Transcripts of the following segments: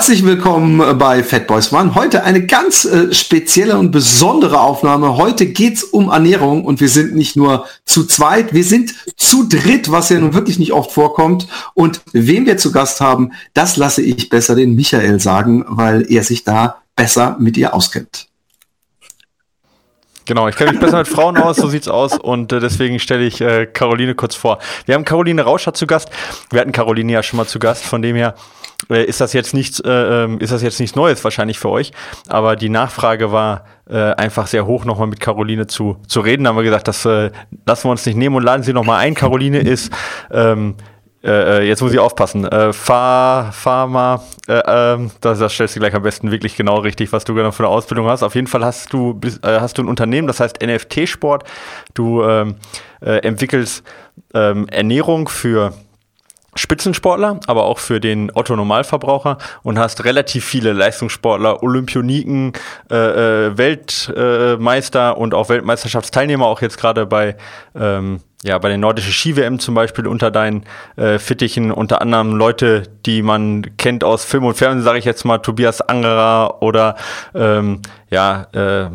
Herzlich willkommen bei Fat Boys One. Heute eine ganz äh, spezielle und besondere Aufnahme. Heute geht's um Ernährung und wir sind nicht nur zu zweit, wir sind zu dritt, was ja nun wirklich nicht oft vorkommt. Und wen wir zu Gast haben, das lasse ich besser den Michael sagen, weil er sich da besser mit ihr auskennt. Genau, ich kenne mich besser mit Frauen aus, so sieht's aus und äh, deswegen stelle ich äh, Caroline kurz vor. Wir haben Caroline Rauscher zu Gast. Wir hatten Caroline ja schon mal zu Gast, von dem her äh, ist das jetzt nichts, äh, ähm, ist das jetzt nichts Neues wahrscheinlich für euch. Aber die Nachfrage war äh, einfach sehr hoch, nochmal mit Caroline zu, zu reden. Da haben wir gesagt, das äh, lassen wir uns nicht nehmen und laden sie nochmal ein. Caroline ist ähm, äh, äh, jetzt muss ich aufpassen. Äh, Ph Pharma, äh, ähm, das, das stellst du gleich am besten wirklich genau richtig, was du genau für eine Ausbildung hast. Auf jeden Fall hast du, äh, hast du ein Unternehmen, das heißt NFT-Sport. Du ähm, äh, entwickelst ähm, Ernährung für Spitzensportler, aber auch für den Otto Normalverbraucher und hast relativ viele Leistungssportler, Olympioniken, äh, äh, Weltmeister und auch Weltmeisterschaftsteilnehmer, auch jetzt gerade bei ähm, ja, bei der nordischen Ski-WM zum Beispiel unter deinen äh, Fittichen, unter anderem Leute, die man kennt aus Film und Fernsehen, sage ich jetzt mal, Tobias Angerer oder ähm, ja, äh,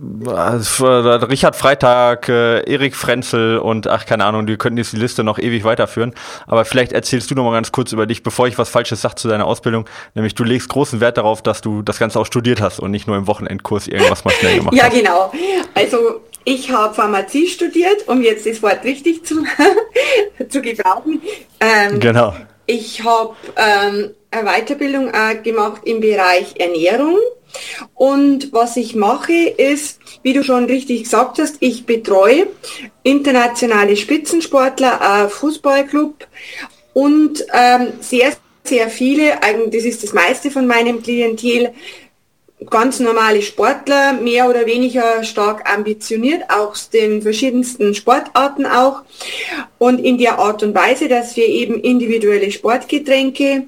Richard Freitag, äh, Erik Frenzel und ach, keine Ahnung, die könnten jetzt die Liste noch ewig weiterführen. Aber vielleicht erzählst du noch mal ganz kurz über dich, bevor ich was Falsches sage zu deiner Ausbildung. Nämlich du legst großen Wert darauf, dass du das Ganze auch studiert hast und nicht nur im Wochenendkurs irgendwas mal schnell gemacht ja, hast. Ja, genau. Also ich habe Pharmazie studiert, um jetzt das Wort richtig zu, zu gebrauchen. Ähm, genau. Ich habe ähm, eine Weiterbildung äh, gemacht im Bereich Ernährung. Und was ich mache ist, wie du schon richtig gesagt hast, ich betreue internationale Spitzensportler, ein Fußballclub und ähm, sehr, sehr viele, eigentlich das ist das meiste von meinem Klientel, ganz normale Sportler, mehr oder weniger stark ambitioniert, aus den verschiedensten Sportarten auch. Und in der Art und Weise, dass wir eben individuelle Sportgetränke,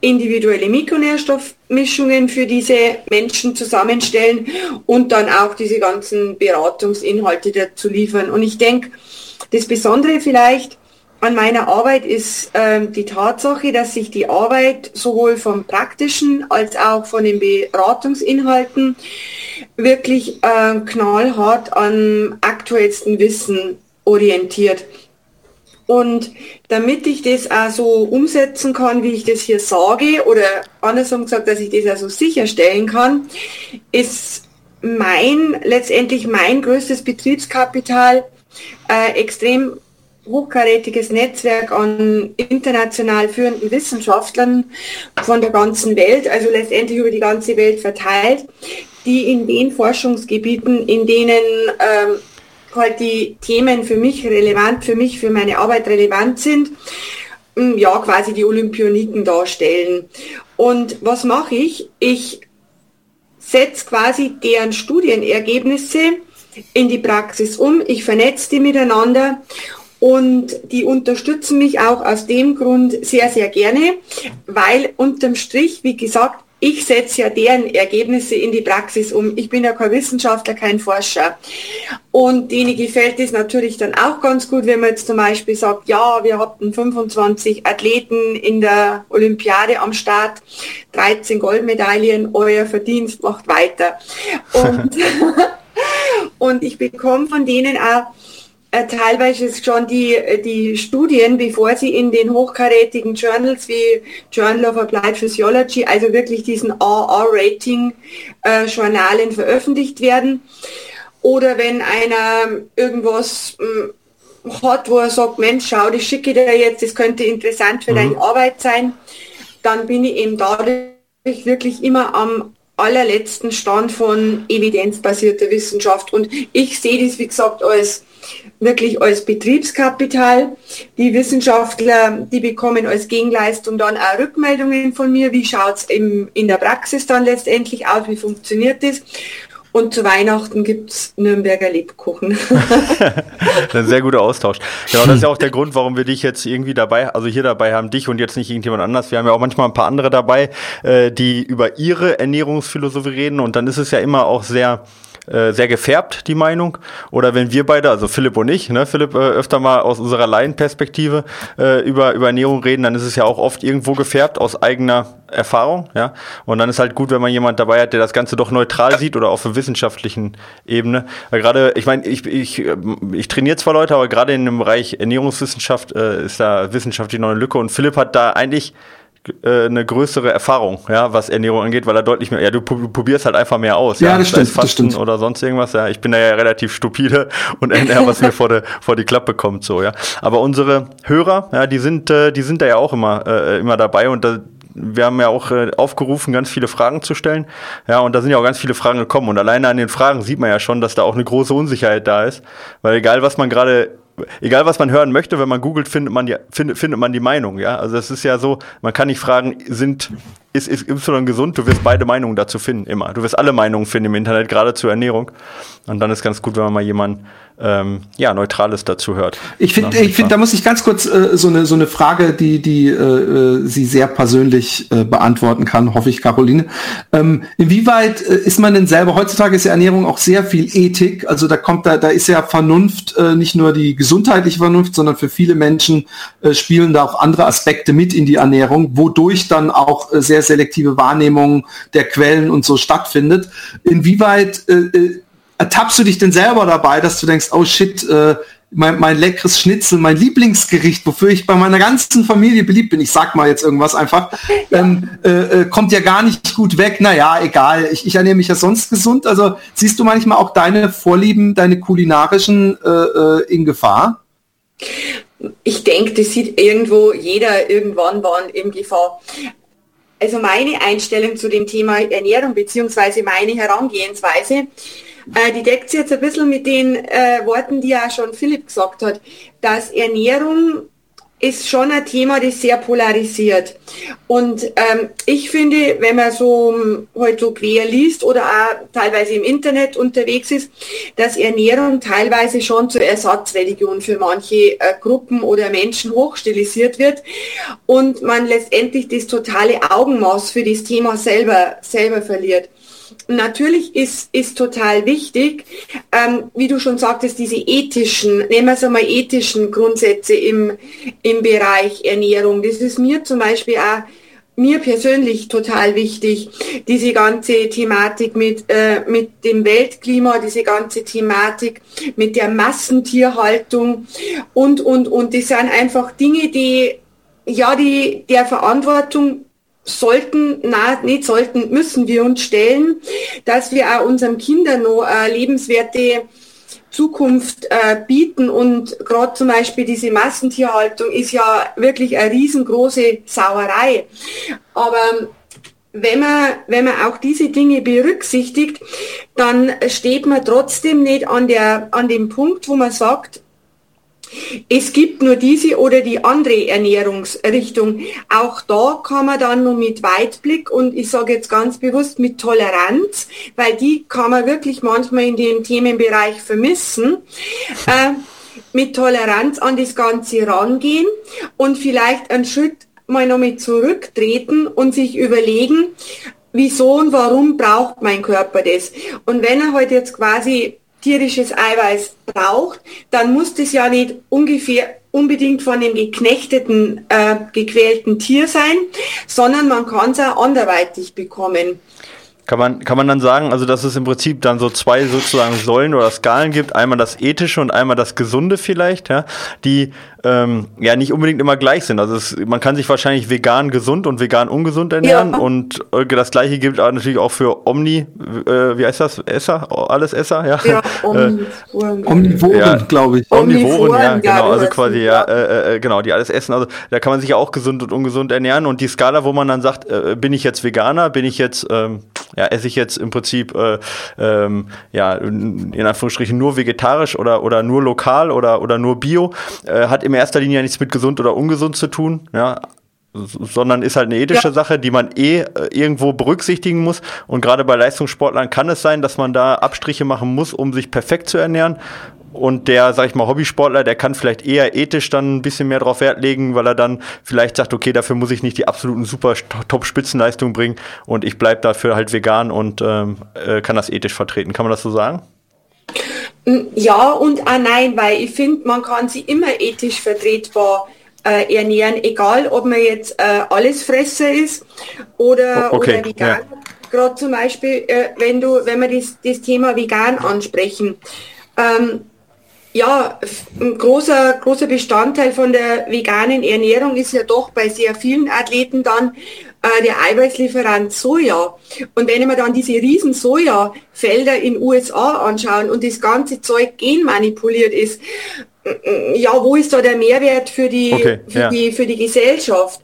individuelle Mikronährstoffmischungen für diese Menschen zusammenstellen und dann auch diese ganzen Beratungsinhalte dazu liefern. Und ich denke, das Besondere vielleicht an meiner Arbeit ist ähm, die Tatsache, dass sich die Arbeit sowohl vom praktischen als auch von den Beratungsinhalten wirklich äh, knallhart an aktuellsten Wissen orientiert. Und damit ich das auch so umsetzen kann, wie ich das hier sage, oder andersrum gesagt, dass ich das also sicherstellen kann, ist mein, letztendlich mein größtes Betriebskapital äh, extrem hochkarätiges Netzwerk an international führenden Wissenschaftlern von der ganzen Welt, also letztendlich über die ganze Welt verteilt, die in den Forschungsgebieten, in denen ähm, halt die Themen für mich relevant, für mich, für meine Arbeit relevant sind, hm, ja, quasi die Olympioniken darstellen. Und was mache ich? Ich setze quasi deren Studienergebnisse in die Praxis um, ich vernetze die miteinander und die unterstützen mich auch aus dem Grund sehr, sehr gerne, weil unterm Strich, wie gesagt, ich setze ja deren Ergebnisse in die Praxis um. Ich bin ja kein Wissenschaftler, kein Forscher. Und denen gefällt es natürlich dann auch ganz gut, wenn man jetzt zum Beispiel sagt, ja, wir hatten 25 Athleten in der Olympiade am Start, 13 Goldmedaillen, euer Verdienst macht weiter. Und, und ich bekomme von denen auch teilweise schon die, äh, die Studien, bevor sie in den hochkarätigen Journals wie Journal of Applied Physiology, also wirklich diesen AA-Rating-Journalen äh, veröffentlicht werden. Oder wenn einer irgendwas mh, hm, hat, wo er sagt, Mensch, schau, das schicke dir jetzt, das könnte interessant für mhm. deine Arbeit sein, dann bin ich eben dadurch wirklich immer am allerletzten Stand von evidenzbasierter Wissenschaft. Und ich sehe das, wie gesagt, als wirklich als Betriebskapital. Die Wissenschaftler, die bekommen als Gegenleistung dann auch Rückmeldungen von mir, wie schaut es in der Praxis dann letztendlich aus, wie funktioniert das. Und zu Weihnachten gibt es Nürnberger Lebkuchen. ein sehr guter Austausch. Genau, das ist ja auch der Grund, warum wir dich jetzt irgendwie dabei, also hier dabei haben, dich und jetzt nicht irgendjemand anders. Wir haben ja auch manchmal ein paar andere dabei, äh, die über ihre Ernährungsphilosophie reden und dann ist es ja immer auch sehr äh, sehr gefärbt, die Meinung. Oder wenn wir beide, also Philipp und ich, ne, Philipp äh, öfter mal aus unserer Laienperspektive äh, über, über Ernährung reden, dann ist es ja auch oft irgendwo gefärbt aus eigener Erfahrung, ja. Und dann ist halt gut, wenn man jemand dabei hat, der das Ganze doch neutral sieht oder auf einer wissenschaftlichen Ebene. Weil gerade, ich meine, ich, ich, ich trainiere zwar Leute, aber gerade in dem Bereich Ernährungswissenschaft äh, ist da wissenschaftlich noch eine Lücke und Philipp hat da eigentlich eine größere Erfahrung, ja, was Ernährung angeht, weil er deutlich mehr, ja, du probierst halt einfach mehr aus. Ja, ja das stimmt, das stimmt. Oder sonst irgendwas, ja. Ich bin da ja relativ stupide und ernähre, was mir vor, der, vor die Klappe kommt, so, ja. Aber unsere Hörer, ja, die sind, äh, die sind da ja auch immer, äh, immer dabei und da, wir haben ja auch äh, aufgerufen, ganz viele Fragen zu stellen. Ja, und da sind ja auch ganz viele Fragen gekommen. Und alleine an den Fragen sieht man ja schon, dass da auch eine große Unsicherheit da ist. Weil egal, was man gerade egal was man hören möchte, wenn man googelt, findet man die, findet, findet man die Meinung, ja. Also es ist ja so, man kann nicht fragen, sind, ist, ist Y gesund? Du wirst beide Meinungen dazu finden, immer. Du wirst alle Meinungen finden im Internet, gerade zur Ernährung. Und dann ist ganz gut, wenn man mal jemanden ähm, ja, Neutrales dazu hört. Ich finde, ich finde, da muss ich ganz kurz äh, so eine so eine Frage, die die äh, äh, sie sehr persönlich äh, beantworten kann, hoffe ich, Caroline. Ähm, inwieweit äh, ist man denn selber? Heutzutage ist ja Ernährung auch sehr viel Ethik. Also da kommt da da ist ja Vernunft äh, nicht nur die gesundheitliche Vernunft, sondern für viele Menschen äh, spielen da auch andere Aspekte mit in die Ernährung, wodurch dann auch äh, sehr selektive Wahrnehmung der Quellen und so stattfindet. Inwieweit äh, äh ertappst du dich denn selber dabei, dass du denkst, oh shit, äh, mein, mein leckeres Schnitzel, mein Lieblingsgericht, wofür ich bei meiner ganzen Familie beliebt bin, ich sag mal jetzt irgendwas einfach, ähm, äh, äh, kommt ja gar nicht gut weg. Naja, egal, ich, ich ernähre mich ja sonst gesund. Also siehst du manchmal auch deine Vorlieben, deine kulinarischen äh, äh, in Gefahr? Ich denke, das sieht irgendwo jeder irgendwann wann in Gefahr. Also meine Einstellung zu dem Thema Ernährung beziehungsweise meine Herangehensweise, äh, die deckt sich jetzt ein bisschen mit den äh, Worten, die ja schon Philipp gesagt hat, dass Ernährung ist schon ein Thema, das sehr polarisiert. Und ähm, ich finde, wenn man so heute halt so quer liest oder auch teilweise im Internet unterwegs ist, dass Ernährung teilweise schon zur Ersatzreligion für manche äh, Gruppen oder Menschen hochstilisiert wird und man letztendlich das totale Augenmaß für das Thema selber, selber verliert natürlich ist, ist total wichtig, ähm, wie du schon sagtest, diese ethischen, nehmen wir es einmal ethischen Grundsätze im, im Bereich Ernährung. Das ist mir zum Beispiel auch mir persönlich total wichtig, diese ganze Thematik mit, äh, mit dem Weltklima, diese ganze Thematik mit der Massentierhaltung und, und, und das sind einfach Dinge, die, ja, die der Verantwortung sollten, na, nicht sollten, müssen wir uns stellen, dass wir auch unseren Kindern noch eine lebenswerte Zukunft äh, bieten und gerade zum Beispiel diese Massentierhaltung ist ja wirklich eine riesengroße Sauerei. Aber wenn man, wenn man auch diese Dinge berücksichtigt, dann steht man trotzdem nicht an, der, an dem Punkt, wo man sagt, es gibt nur diese oder die andere Ernährungsrichtung. Auch da kann man dann nur mit Weitblick und ich sage jetzt ganz bewusst mit Toleranz, weil die kann man wirklich manchmal in dem Themenbereich vermissen. Äh, mit Toleranz an das Ganze rangehen und vielleicht einen Schritt mal noch mit zurücktreten und sich überlegen, wieso und warum braucht mein Körper das? Und wenn er heute halt jetzt quasi tierisches Eiweiß braucht, dann muss das ja nicht ungefähr unbedingt von einem geknechteten, äh, gequälten Tier sein, sondern man kann es auch anderweitig bekommen. Kann man, kann man dann sagen, also dass es im Prinzip dann so zwei sozusagen Säulen oder Skalen gibt, einmal das ethische und einmal das Gesunde vielleicht, ja, die ähm, ja nicht unbedingt immer gleich sind. Also es, man kann sich wahrscheinlich vegan gesund und vegan ungesund ernähren ja. und äh, das gleiche gilt auch natürlich auch für Omni, äh, wie heißt das, Esser, alles Esser, ja. ja Omnivoren, äh, Omnivoren ja, glaube ich. Omnivoren, ja, genau, also quasi, ja, äh, äh, genau, die alles essen. Also da kann man sich ja auch gesund und ungesund ernähren und die Skala, wo man dann sagt, äh, bin ich jetzt Veganer, bin ich jetzt, ähm, ja, esse ich jetzt im Prinzip, äh, ähm, ja, in Anführungsstrichen nur vegetarisch oder, oder nur lokal oder, oder nur bio, äh, hat im erster Linie nichts mit gesund oder ungesund zu tun. Ja, sondern ist halt eine ethische ja. Sache, die man eh äh, irgendwo berücksichtigen muss. Und gerade bei Leistungssportlern kann es sein, dass man da Abstriche machen muss, um sich perfekt zu ernähren. Und der, sag ich mal, Hobbysportler, der kann vielleicht eher ethisch dann ein bisschen mehr drauf Wert legen, weil er dann vielleicht sagt, okay, dafür muss ich nicht die absoluten super Top-Spitzenleistungen bringen und ich bleibe dafür halt vegan und ähm, äh, kann das ethisch vertreten. Kann man das so sagen? Ja und auch nein, weil ich finde, man kann sie immer ethisch vertretbar äh, ernähren, egal ob man jetzt äh, Allesfresser ist oder, okay, oder vegan. Ja. Gerade zum Beispiel, äh, wenn du, wenn wir das, das Thema vegan ansprechen. Ähm, ja, ein großer, großer Bestandteil von der veganen Ernährung ist ja doch bei sehr vielen Athleten dann äh, der Eiweißlieferant Soja. Und wenn wir dann diese riesen Sojafelder in USA anschauen und das ganze Zeug genmanipuliert ist, ja, wo ist da der Mehrwert für die, okay, für, ja. die für die Gesellschaft?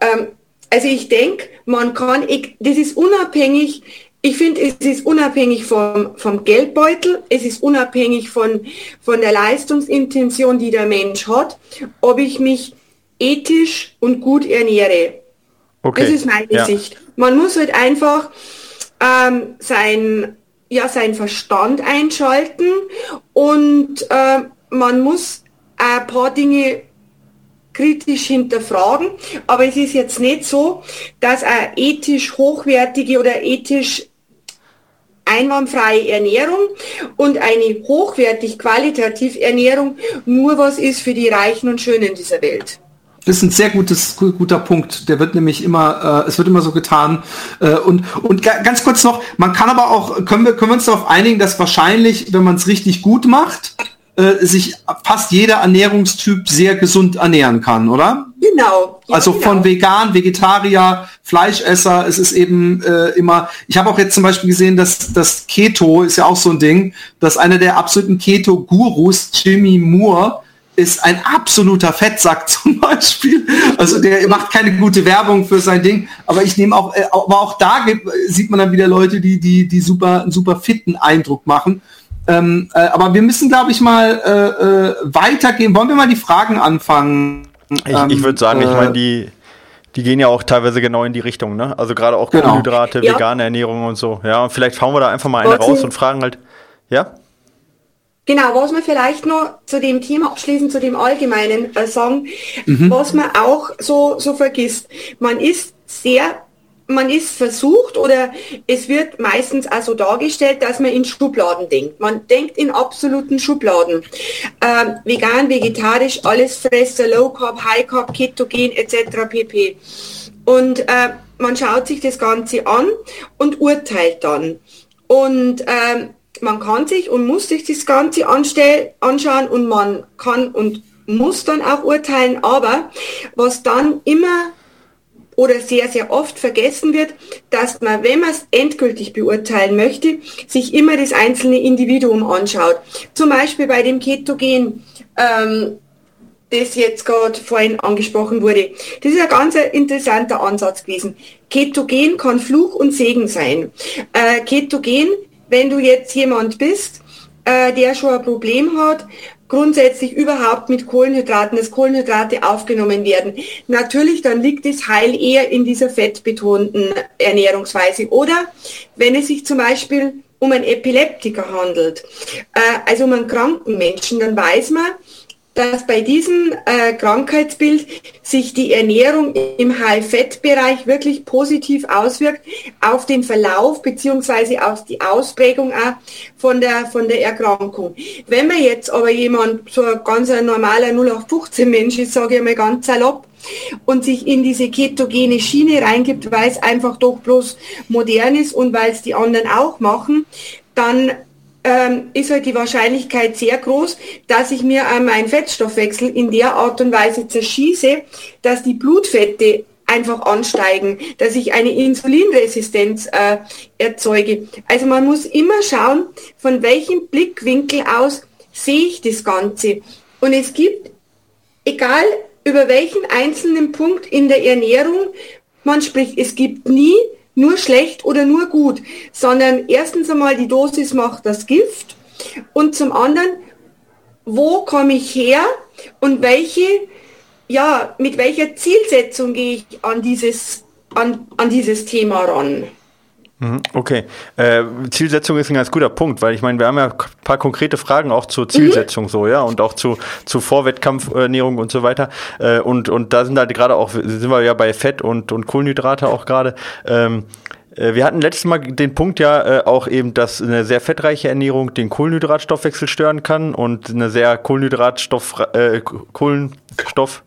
Ähm, also ich denke, man kann, ich, das ist unabhängig, ich finde, es ist unabhängig vom, vom Geldbeutel, es ist unabhängig von, von der Leistungsintention, die der Mensch hat, ob ich mich ethisch und gut ernähre. Okay. Das ist meine ja. Sicht. Man muss halt einfach ähm, sein, ja, sein Verstand einschalten und äh, man muss ein paar Dinge kritisch hinterfragen, aber es ist jetzt nicht so, dass eine ethisch hochwertige oder ethisch einwandfreie Ernährung und eine hochwertig qualitativ Ernährung nur was ist für die Reichen und Schönen dieser Welt. Das ist ein sehr gutes, guter Punkt. Der wird nämlich immer, äh, es wird immer so getan. Äh, und, und ganz kurz noch, man kann aber auch, können wir, können wir uns darauf einigen, dass wahrscheinlich, wenn man es richtig gut macht, äh, sich fast jeder Ernährungstyp sehr gesund ernähren kann, oder? Genau. Ja, also genau. von vegan, Vegetarier, Fleischesser, es ist eben äh, immer, ich habe auch jetzt zum Beispiel gesehen, dass das Keto ist ja auch so ein Ding, dass einer der absoluten Keto-Gurus, Jimmy Moore, ist ein absoluter Fettsack zum Beispiel. Also der macht keine gute Werbung für sein Ding. Aber ich nehme auch, äh, aber auch da gibt, sieht man dann wieder Leute, die, die, die super, einen super fitten Eindruck machen. Ähm, äh, aber wir müssen, glaube ich, mal äh, äh, weitergehen. Wollen wir mal die Fragen anfangen? Ich, ähm, ich würde sagen, ich meine, die, die gehen ja auch teilweise genau in die Richtung, ne? Also gerade auch genau. Kohlenhydrate, ja. vegane Ernährung und so. Ja, und vielleicht fahren wir da einfach mal eine raus und fragen halt, ja? Genau, was man vielleicht noch zu dem Thema abschließend, zu dem Allgemeinen äh, sagen, mhm. was man auch so, so vergisst. Man ist sehr man ist versucht oder es wird meistens also dargestellt, dass man in Schubladen denkt. Man denkt in absoluten Schubladen. Ähm, vegan, vegetarisch, alles Fresser, Low Carb, High Carb, Ketogen etc. pp. Und äh, man schaut sich das Ganze an und urteilt dann. Und ähm, man kann sich und muss sich das Ganze anschauen und man kann und muss dann auch urteilen. Aber was dann immer oder sehr, sehr oft vergessen wird, dass man, wenn man es endgültig beurteilen möchte, sich immer das einzelne Individuum anschaut. Zum Beispiel bei dem Ketogen, ähm, das jetzt gerade vorhin angesprochen wurde. Das ist ein ganz interessanter Ansatz gewesen. Ketogen kann Fluch und Segen sein. Äh, Ketogen, wenn du jetzt jemand bist, äh, der schon ein Problem hat, grundsätzlich überhaupt mit Kohlenhydraten, dass Kohlenhydrate aufgenommen werden. Natürlich, dann liegt das Heil eher in dieser fettbetonten Ernährungsweise. Oder wenn es sich zum Beispiel um einen Epileptiker handelt, äh, also um einen kranken Menschen, dann weiß man, dass bei diesem äh, Krankheitsbild sich die Ernährung im High-Fett-Bereich wirklich positiv auswirkt auf den Verlauf beziehungsweise auf die Ausprägung auch von der, von der Erkrankung. Wenn man jetzt aber jemand, so ein ganz normaler 0815 Mensch ist, sage ich mal ganz salopp, und sich in diese ketogene Schiene reingibt, weil es einfach doch bloß modern ist und weil es die anderen auch machen, dann ähm, ist halt die Wahrscheinlichkeit sehr groß, dass ich mir äh, meinen Fettstoffwechsel in der Art und Weise zerschieße, dass die Blutfette einfach ansteigen, dass ich eine Insulinresistenz äh, erzeuge. Also man muss immer schauen, von welchem Blickwinkel aus sehe ich das Ganze. Und es gibt, egal über welchen einzelnen Punkt in der Ernährung man spricht, es gibt nie nur schlecht oder nur gut, sondern erstens einmal die Dosis macht das Gift und zum anderen, wo komme ich her und welche ja, mit welcher Zielsetzung gehe ich an dieses, an, an dieses Thema ran? Mhm, okay. Äh, Zielsetzung ist ein ganz guter Punkt, weil ich meine, wir haben ja ein paar konkrete Fragen auch zur Zielsetzung mhm. so, ja, und auch zu, zu Vorwettkampfernährung und so weiter. Äh, und, und da sind halt gerade auch, sind wir ja bei Fett und, und Kohlenhydrate auch gerade. Ähm, äh, wir hatten letztes Mal den Punkt ja äh, auch eben, dass eine sehr fettreiche Ernährung den Kohlenhydratstoffwechsel stören kann und eine sehr Kohlenhydratstoff, äh, Kohlenstoff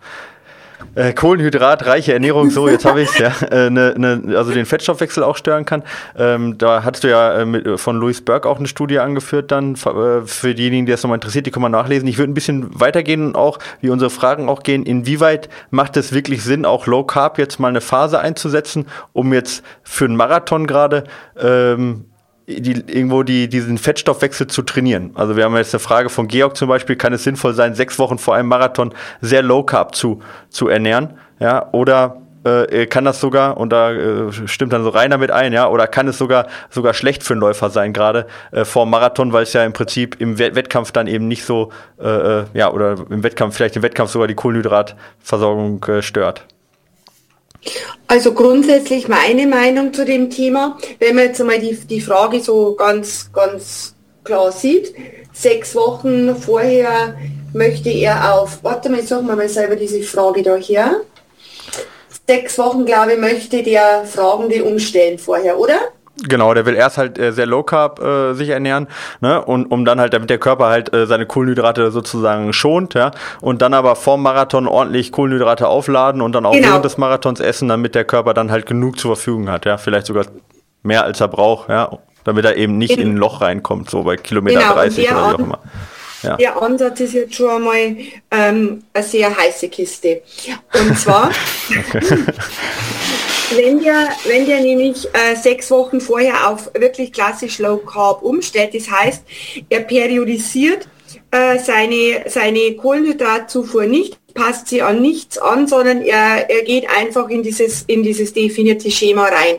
äh, kohlenhydratreiche Ernährung, so jetzt habe ich ja, äh, ne, ne, also den Fettstoffwechsel auch stören kann. Ähm, da hattest du ja äh, mit, von Louis Burke auch eine Studie angeführt dann. Äh, für diejenigen, die das nochmal interessiert, die kann man nachlesen. Ich würde ein bisschen weitergehen auch, wie unsere Fragen auch gehen. Inwieweit macht es wirklich Sinn, auch Low Carb jetzt mal eine Phase einzusetzen, um jetzt für einen Marathon gerade ähm, die, irgendwo die, diesen Fettstoffwechsel zu trainieren. Also wir haben jetzt eine Frage von Georg zum Beispiel, kann es sinnvoll sein, sechs Wochen vor einem Marathon sehr low carb zu, zu ernähren? Ja, oder äh, kann das sogar, und da äh, stimmt dann so rein damit ein, ja, oder kann es sogar sogar schlecht für einen Läufer sein, gerade äh, vor dem Marathon, weil es ja im Prinzip im Wettkampf dann eben nicht so, äh, äh, ja, oder im Wettkampf, vielleicht im Wettkampf sogar die Kohlenhydratversorgung äh, stört. Also grundsätzlich meine Meinung zu dem Thema, wenn man jetzt einmal die, die Frage so ganz, ganz klar sieht, sechs Wochen vorher möchte er auf, warte mal, sag mal selber diese Frage da her. Sechs Wochen, glaube ich, möchte der Fragende umstellen vorher, oder? Genau, der will erst halt äh, sehr low carb äh, sich ernähren, ne, und um dann halt, damit der Körper halt äh, seine Kohlenhydrate sozusagen schont, ja, und dann aber vorm Marathon ordentlich Kohlenhydrate aufladen und dann auch genau. während des Marathons essen, damit der Körper dann halt genug zur Verfügung hat, ja, vielleicht sogar mehr als er braucht, ja, damit er eben nicht in ein Loch reinkommt, so bei Kilometer genau, 30 oder wie auch immer. Ja. Der Ansatz ist jetzt schon einmal ähm, eine sehr heiße Kiste. Und zwar, wenn der, wenn der nämlich äh, sechs Wochen vorher auf wirklich klassisch Low Carb umstellt, das heißt, er periodisiert äh, seine, seine Kohlenhydratzufuhr nicht, passt sie an nichts an, sondern er, er geht einfach in dieses, in dieses definierte Schema rein.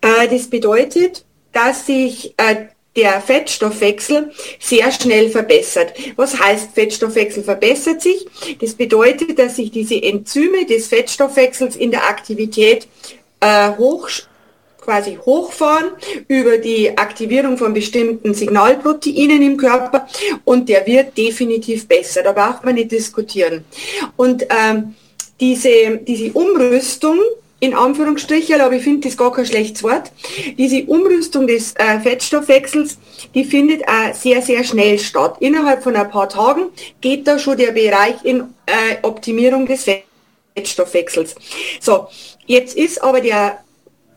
Äh, das bedeutet, dass sich äh, der Fettstoffwechsel sehr schnell verbessert. Was heißt Fettstoffwechsel verbessert sich? Das bedeutet, dass sich diese Enzyme des Fettstoffwechsels in der Aktivität äh, hoch quasi hochfahren über die Aktivierung von bestimmten Signalproteinen im Körper und der wird definitiv besser. Da braucht man nicht diskutieren. Und ähm, diese, diese Umrüstung in Anführungsstrichen, aber ich finde das gar kein schlechtes Wort. Diese Umrüstung des äh, Fettstoffwechsels, die findet äh, sehr, sehr schnell statt. Innerhalb von ein paar Tagen geht da schon der Bereich in äh, Optimierung des Fettstoffwechsels. So, jetzt ist aber der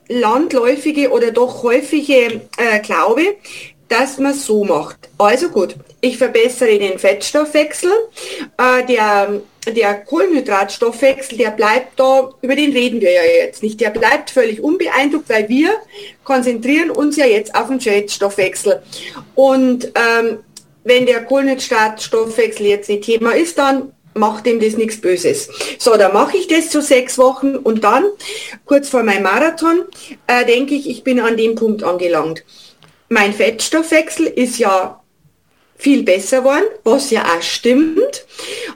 landläufige oder doch häufige äh, Glaube, dass man so macht. Also gut, ich verbessere den Fettstoffwechsel. Äh, der der Kohlenhydratstoffwechsel, der bleibt da, über den reden wir ja jetzt nicht, der bleibt völlig unbeeindruckt, weil wir konzentrieren uns ja jetzt auf den Fettstoffwechsel. Und ähm, wenn der Kohlenhydratstoffwechsel jetzt nicht Thema ist, dann macht ihm das nichts Böses. So, dann mache ich das zu sechs Wochen und dann, kurz vor meinem Marathon, äh, denke ich, ich bin an dem Punkt angelangt. Mein Fettstoffwechsel ist ja viel besser geworden, was ja auch stimmt.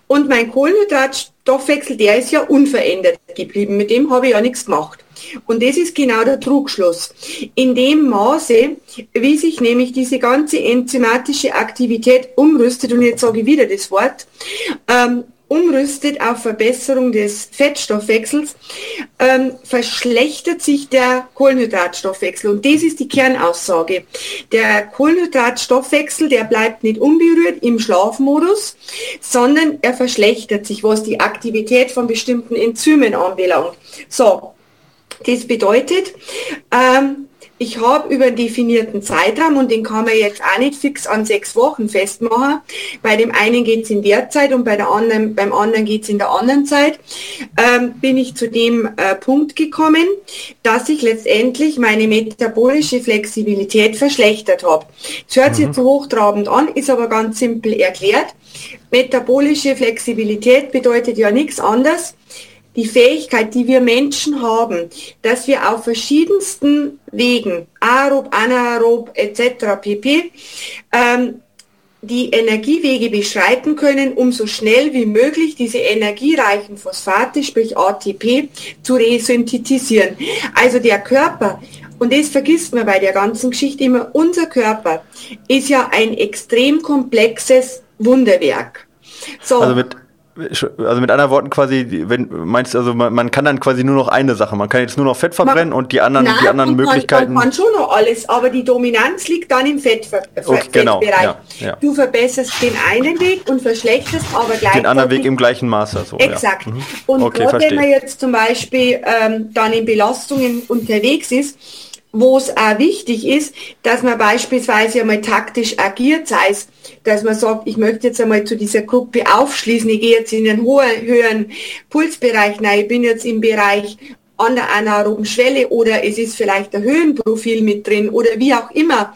Und mein Kohlenhydratstoffwechsel, der ist ja unverändert geblieben. Mit dem habe ich ja nichts gemacht. Und das ist genau der Trugschluss. In dem Maße, wie sich nämlich diese ganze enzymatische Aktivität umrüstet, und jetzt sage ich wieder das Wort, ähm, umrüstet auf Verbesserung des Fettstoffwechsels, ähm, verschlechtert sich der Kohlenhydratstoffwechsel. Und das ist die Kernaussage. Der Kohlenhydratstoffwechsel, der bleibt nicht unberührt im Schlafmodus, sondern er verschlechtert sich, was die Aktivität von bestimmten Enzymen anbelangt. So, das bedeutet, ähm, ich habe über einen definierten Zeitraum und den kann man jetzt auch nicht fix an sechs Wochen festmachen. Bei dem einen geht es in der Zeit und bei der anderen, beim anderen geht es in der anderen Zeit. Ähm, bin ich zu dem äh, Punkt gekommen, dass ich letztendlich meine metabolische Flexibilität verschlechtert habe. Es hört mhm. sich zu hochtrabend an, ist aber ganz simpel erklärt. Metabolische Flexibilität bedeutet ja nichts anderes, die Fähigkeit, die wir Menschen haben, dass wir auf verschiedensten Wegen, aerob, anaerob etc. pp., ähm, die Energiewege beschreiten können, um so schnell wie möglich diese energiereichen Phosphate, sprich ATP, zu resynthetisieren. Also der Körper, und das vergisst man bei der ganzen Geschichte immer, unser Körper ist ja ein extrem komplexes Wunderwerk. So. Also mit also mit anderen Worten quasi, wenn meinst du, also man, man, kann dann quasi nur noch eine Sache, man kann jetzt nur noch Fett verbrennen man, und die anderen, nein, die anderen man Möglichkeiten. Man kann schon noch alles, aber die Dominanz liegt dann im Fettver okay, genau, Ja, ja. Du verbesserst den einen Weg und verschlechterst aber gleichzeitig den anderen Weg im gleichen Maße. So, Exakt. Ja. Mhm. Und okay, gerade wenn man jetzt zum Beispiel ähm, dann in Belastungen unterwegs ist, wo es auch wichtig ist, dass man beispielsweise einmal taktisch agiert, sei es, dass man sagt, ich möchte jetzt einmal zu dieser Gruppe aufschließen, ich gehe jetzt in einen hohen, höheren Pulsbereich, nein, ich bin jetzt im Bereich an der anaeroben Schwelle oder es ist vielleicht ein Höhenprofil mit drin oder wie auch immer.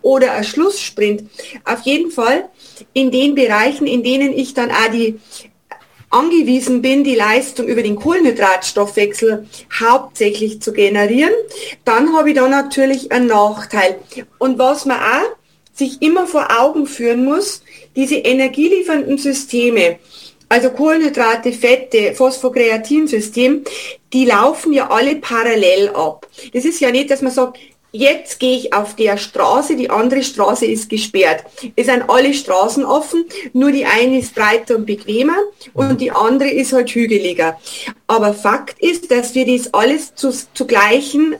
Oder ein Schlusssprint. Auf jeden Fall in den Bereichen, in denen ich dann auch die angewiesen bin, die Leistung über den Kohlenhydratstoffwechsel hauptsächlich zu generieren, dann habe ich da natürlich einen Nachteil. Und was man auch sich immer vor Augen führen muss, diese energieliefernden Systeme, also Kohlenhydrate, Fette, Phosphokreatinsystem, die laufen ja alle parallel ab. Das ist ja nicht, dass man sagt, Jetzt gehe ich auf der Straße, die andere Straße ist gesperrt. Es sind alle Straßen offen, nur die eine ist breiter und bequemer und die andere ist halt hügeliger. Aber Fakt ist, dass wir das alles zu, zu gleichen,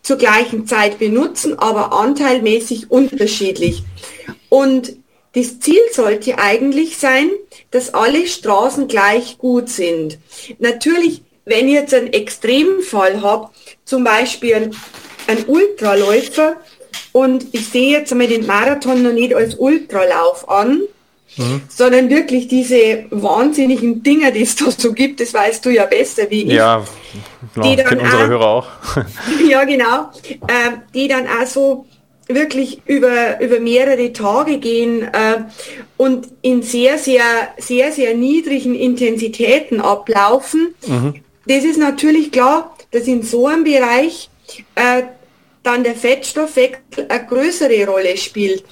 zur gleichen Zeit benutzen, aber anteilmäßig unterschiedlich. Und das Ziel sollte eigentlich sein, dass alle Straßen gleich gut sind. Natürlich, wenn ich jetzt einen Extremfall habe, zum Beispiel ein Ultraläufer und ich sehe jetzt einmal den Marathon noch nicht als Ultralauf an, mhm. sondern wirklich diese wahnsinnigen Dinger, die es da so gibt, das weißt du ja besser wie ich. Ja, genau, die dann unsere auch, Hörer auch. ja, genau. Äh, die dann auch so wirklich über, über mehrere Tage gehen äh, und in sehr, sehr, sehr, sehr niedrigen Intensitäten ablaufen. Mhm. Das ist natürlich klar, dass in so einem Bereich äh, dann der Fettstoffwechsel eine größere Rolle spielt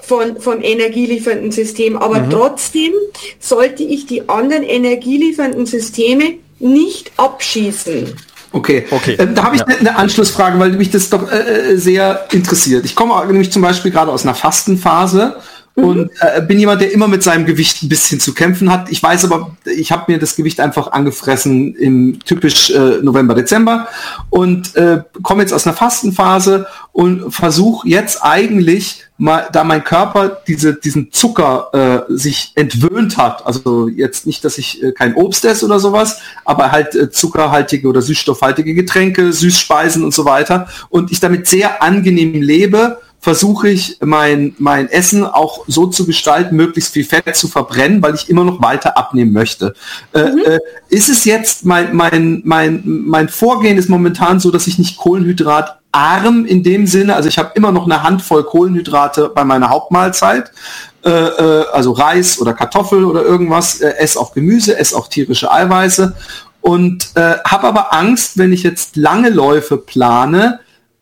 von, vom energieliefernden System. Aber mhm. trotzdem sollte ich die anderen energieliefernden Systeme nicht abschießen. Okay, okay. Ähm, da habe ich ja. eine Anschlussfrage, weil mich das doch äh, äh, sehr interessiert. Ich komme nämlich zum Beispiel gerade aus einer Fastenphase Mhm. Und äh, bin jemand, der immer mit seinem Gewicht ein bisschen zu kämpfen hat. Ich weiß aber, ich habe mir das Gewicht einfach angefressen im typisch äh, November, Dezember und äh, komme jetzt aus einer Fastenphase und versuche jetzt eigentlich mal, da mein Körper diese, diesen Zucker äh, sich entwöhnt hat, also jetzt nicht, dass ich äh, kein Obst esse oder sowas, aber halt äh, zuckerhaltige oder süßstoffhaltige Getränke, Süßspeisen und so weiter und ich damit sehr angenehm lebe versuche ich mein, mein Essen auch so zu gestalten, möglichst viel Fett zu verbrennen, weil ich immer noch weiter abnehmen möchte. Äh, mhm. Äh, ist es jetzt mein, mein, mein, mein Vorgehen ist momentan so, dass ich nicht Kohlenhydratarm in dem Sinne, also ich habe immer noch eine Handvoll Kohlenhydrate bei meiner Hauptmahlzeit, äh, äh also Reis oder Kartoffel oder irgendwas, äh, esse auch Gemüse, esse auch tierische Eiweiße und äh, habe aber Angst, wenn ich jetzt lange Läufe plane,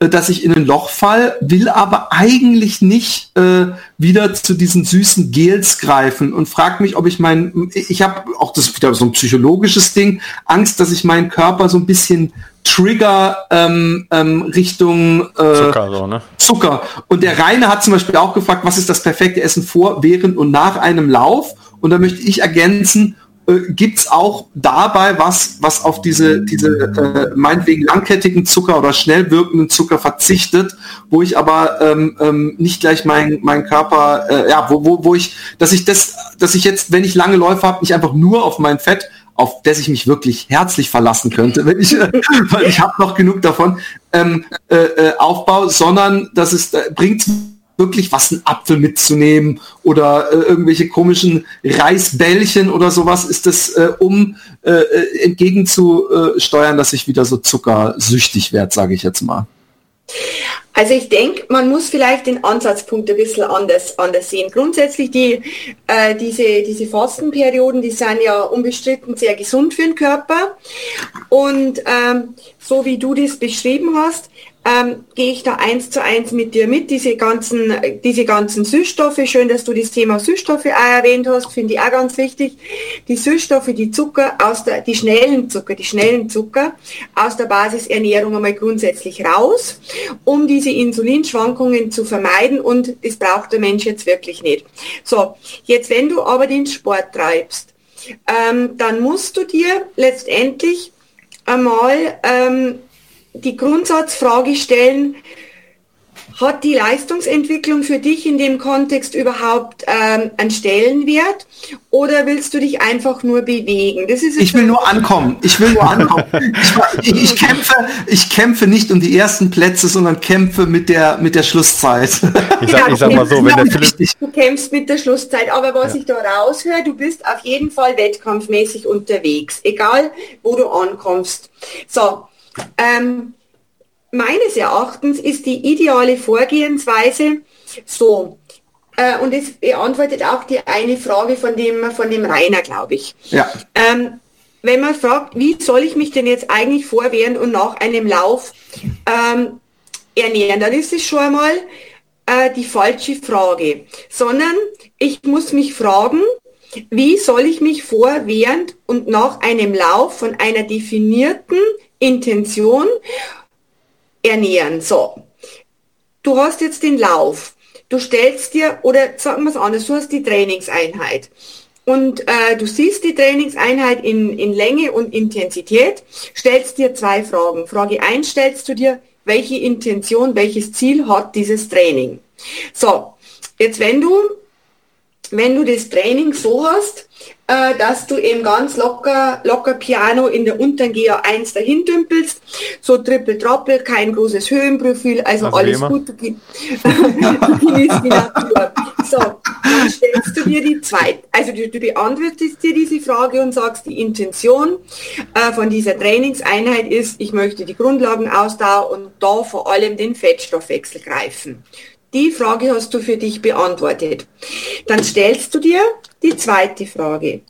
dass ich in ein Loch fall, will aber eigentlich nicht äh, wieder zu diesen süßen Gels greifen und frag mich, ob ich mein, ich habe auch das wieder so ein psychologisches Ding, Angst, dass ich meinen Körper so ein bisschen Trigger ähm, ähm, Richtung äh, Zucker, so, ne? Zucker. Und der Reine hat zum Beispiel auch gefragt, was ist das perfekte Essen vor, während und nach einem Lauf? Und da möchte ich ergänzen, äh, gibt's auch dabei was, was auf diese, diese äh, meinetwegen langkettigen Zucker oder schnell wirkenden Zucker verzichtet, wo ich aber ähm, ähm, nicht gleich mein, mein Körper, äh, ja, wo, wo, wo ich, dass ich das, dass ich jetzt, wenn ich lange Läufe habe, nicht einfach nur auf mein Fett, auf das ich mich wirklich herzlich verlassen könnte, wenn ich, weil ich habe noch genug davon, ähm, äh, äh, aufbau, sondern dass es bringt wirklich was, einen Apfel mitzunehmen oder äh, irgendwelche komischen Reisbällchen oder sowas, ist das, äh, um äh, äh entgegenzusteuern, dass ich wieder so zuckersüchtig werde, sage ich jetzt mal. Also ich denke, man muss vielleicht den Ansatzpunkt ein bisschen anders, anders sehen. Grundsätzlich die, äh, diese, diese Fastenperioden, die sind ja unbestritten sehr gesund für den Körper. Und ähm, so wie du das beschrieben hast, ähm, gehe ich da eins zu eins mit dir mit, diese ganzen, diese ganzen Süßstoffe. Schön, dass du das Thema Süßstoffe auch erwähnt hast, finde ich auch ganz wichtig. Die Süßstoffe, die Zucker aus der, die schnellen Zucker, die schnellen Zucker aus der Basisernährung einmal grundsätzlich raus, um diese Insulinschwankungen zu vermeiden und das braucht der Mensch jetzt wirklich nicht. So, jetzt wenn du aber den Sport treibst, ähm, dann musst du dir letztendlich einmal ähm, die Grundsatzfrage stellen, hat die Leistungsentwicklung für dich in dem Kontext überhaupt ähm, einen Stellenwert oder willst du dich einfach nur bewegen? Das ist ich will nur ankommen. Ich will nur ankommen. ich, ich, kämpfe, ich kämpfe nicht um die ersten Plätze, sondern kämpfe mit der mit der Schlusszeit. Ich sag, ich sag mal so, wenn der Philipp du kämpfst mit der Schlusszeit, aber was ja. ich da raushöre, du bist auf jeden Fall wettkampfmäßig unterwegs, egal wo du ankommst. So, ähm, meines Erachtens ist die ideale Vorgehensweise so, äh, und es beantwortet auch die eine Frage von dem, von dem Rainer, glaube ich. Ja. Ähm, wenn man fragt, wie soll ich mich denn jetzt eigentlich vor, während und nach einem Lauf ähm, ernähren, dann ist es schon mal äh, die falsche Frage, sondern ich muss mich fragen, wie soll ich mich vor, während und nach einem Lauf von einer definierten Intention ernähren. So, du hast jetzt den Lauf. Du stellst dir, oder sagen wir es anders, du hast die Trainingseinheit. Und äh, du siehst die Trainingseinheit in, in Länge und Intensität, stellst dir zwei Fragen. Frage 1 stellst du dir, welche Intention, welches Ziel hat dieses Training? So, jetzt wenn du, wenn du das Training so hast, äh, dass du eben ganz locker, locker Piano in der unteren GA1 dahin dümpelst, so trippel trappel, kein großes Höhenprofil, also, also alles gut, du, genießt die Natur. So, dann stellst du dir die zweite, also du, du beantwortest dir diese Frage und sagst, die Intention äh, von dieser Trainingseinheit ist, ich möchte die Grundlagenausdauer und da vor allem den Fettstoffwechsel greifen. Die Frage hast du für dich beantwortet. Dann stellst du dir die zweite Frage.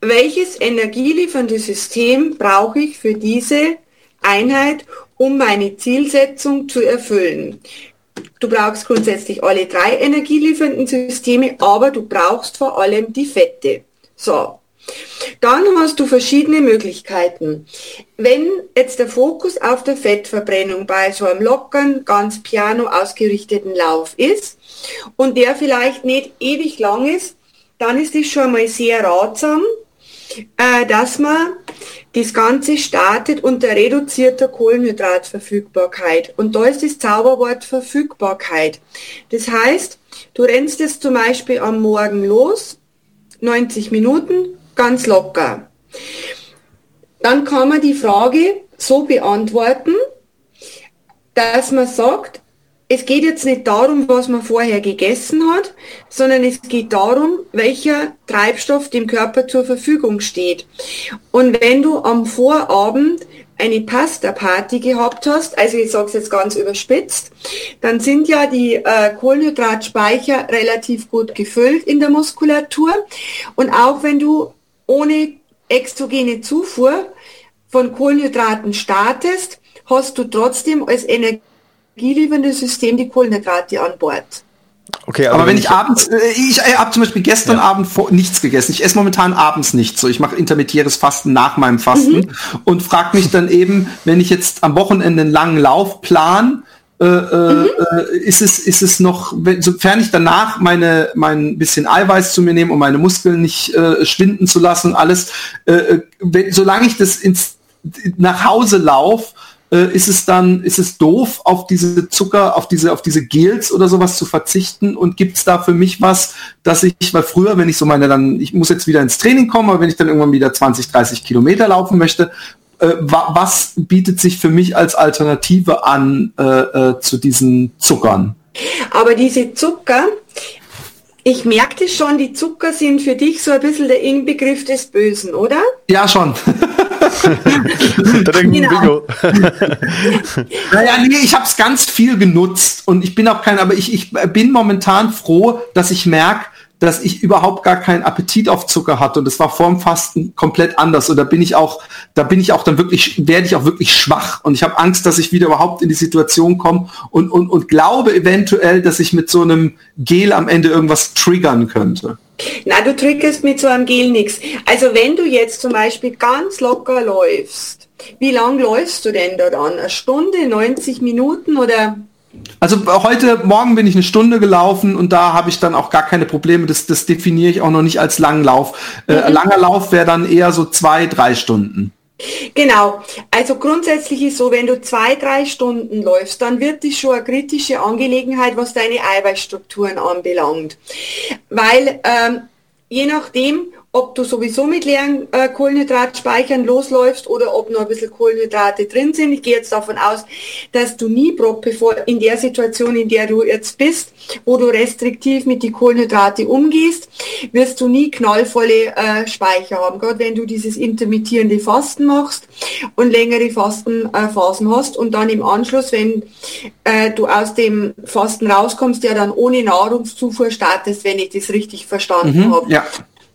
Welches energieliefernde System brauche ich für diese Einheit, um meine Zielsetzung zu erfüllen? Du brauchst grundsätzlich alle drei energieliefernden Systeme, aber du brauchst vor allem die Fette. So, dann hast du verschiedene Möglichkeiten. Wenn jetzt der Fokus auf der Fettverbrennung bei so einem lockeren, ganz piano ausgerichteten Lauf ist und der vielleicht nicht ewig lang ist, dann ist es schon mal sehr ratsam, äh, dass man das Ganze startet unter reduzierter Kohlenhydratverfügbarkeit. Und da ist das Zauberwort Verfügbarkeit. Das heißt, du rennst jetzt zum Beispiel am Morgen los, 90 Minuten, ganz locker. Dann kann man die Frage so beantworten, dass man sagt, es geht jetzt nicht darum, was man vorher gegessen hat, sondern es geht darum, welcher Treibstoff dem Körper zur Verfügung steht. Und wenn du am Vorabend eine Pasta-Party gehabt hast, also ich sage es jetzt ganz überspitzt, dann sind ja die äh, Kohlenhydratspeicher relativ gut gefüllt in der Muskulatur. Und auch wenn du ohne exogene Zufuhr von Kohlenhydraten startest, hast du trotzdem als energielieferendes System die Kohlenhydrate an Bord. Okay, aber, aber wenn ich, ich abends, äh, ich äh, habe zum Beispiel gestern ja. Abend vor, nichts gegessen. Ich esse momentan abends nichts. So, ich mache intermittieres Fasten nach meinem Fasten mhm. und frage mich dann eben, wenn ich jetzt am Wochenende einen langen Lauf plan, äh, äh, mhm. äh, ist es ist es noch, wenn, sofern ich danach meine mein bisschen Eiweiß zu mir nehme, um meine Muskeln nicht äh, schwinden zu lassen, alles, äh, wenn, solange ich das ins nach Hause lauf, äh, ist es dann ist es doof auf diese Zucker, auf diese auf diese Gels oder sowas zu verzichten und gibt es da für mich was, dass ich, weil früher, wenn ich so meine dann, ich muss jetzt wieder ins Training kommen, aber wenn ich dann irgendwann wieder 20, 30 Kilometer laufen möchte, äh, wa was bietet sich für mich als Alternative an äh, äh, zu diesen Zuckern? Aber diese Zucker, ich merkte schon, die Zucker sind für dich so ein bisschen der Inbegriff des Bösen, oder? Ja, schon. genau. naja, nee, ich habe es ganz viel genutzt und ich bin auch kein, aber ich, ich bin momentan froh, dass ich merke, dass ich überhaupt gar keinen Appetit auf Zucker hatte und es war vorm Fasten komplett anders und da bin ich auch, da bin ich auch dann wirklich, werde ich auch wirklich schwach und ich habe Angst, dass ich wieder überhaupt in die Situation komme und, und, und glaube eventuell, dass ich mit so einem Gel am Ende irgendwas triggern könnte. Na, du triggerst mit so einem Gel nichts. Also wenn du jetzt zum Beispiel ganz locker läufst, wie lang läufst du denn da dann? Eine Stunde, 90 Minuten oder? Also heute Morgen bin ich eine Stunde gelaufen und da habe ich dann auch gar keine Probleme. Das, das definiere ich auch noch nicht als langen Lauf. Äh, mhm. langer Lauf wäre dann eher so zwei, drei Stunden. Genau. Also grundsätzlich ist so, wenn du zwei, drei Stunden läufst, dann wird das schon eine kritische Angelegenheit, was deine Eiweißstrukturen anbelangt. Weil ähm, je nachdem, ob du sowieso mit leeren äh, Kohlenhydratspeichern losläufst oder ob noch ein bisschen Kohlenhydrate drin sind. Ich gehe jetzt davon aus, dass du nie bevor in der Situation, in der du jetzt bist, wo du restriktiv mit die Kohlenhydrate umgehst, wirst du nie knallvolle äh, Speicher haben. Gerade wenn du dieses intermittierende Fasten machst und längere Fastenphasen äh, hast und dann im Anschluss, wenn äh, du aus dem Fasten rauskommst, ja dann ohne Nahrungszufuhr startest, wenn ich das richtig verstanden mhm, habe. Ja.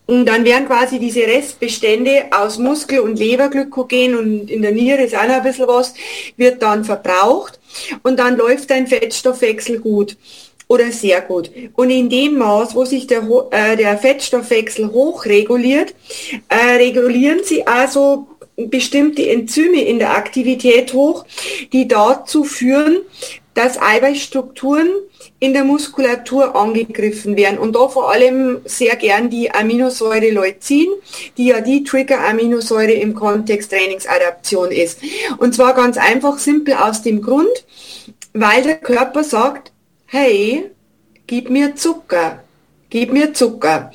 Und dann werden quasi diese Restbestände aus Muskel- und Leberglykogen und in der Niere ist auch noch ein bisschen was, wird dann verbraucht und dann läuft dein Fettstoffwechsel gut oder sehr gut. Und in dem Maß, wo sich der, äh, der Fettstoffwechsel hochreguliert, äh, regulieren sie also bestimmte Enzyme in der Aktivität hoch, die dazu führen, dass Eiweißstrukturen in der Muskulatur angegriffen werden und da vor allem sehr gern die Aminosäure Leucin, die ja die Trigger-Aminosäure im Kontext Trainingsadaption ist. Und zwar ganz einfach, simpel aus dem Grund, weil der Körper sagt, hey, gib mir Zucker, gib mir Zucker.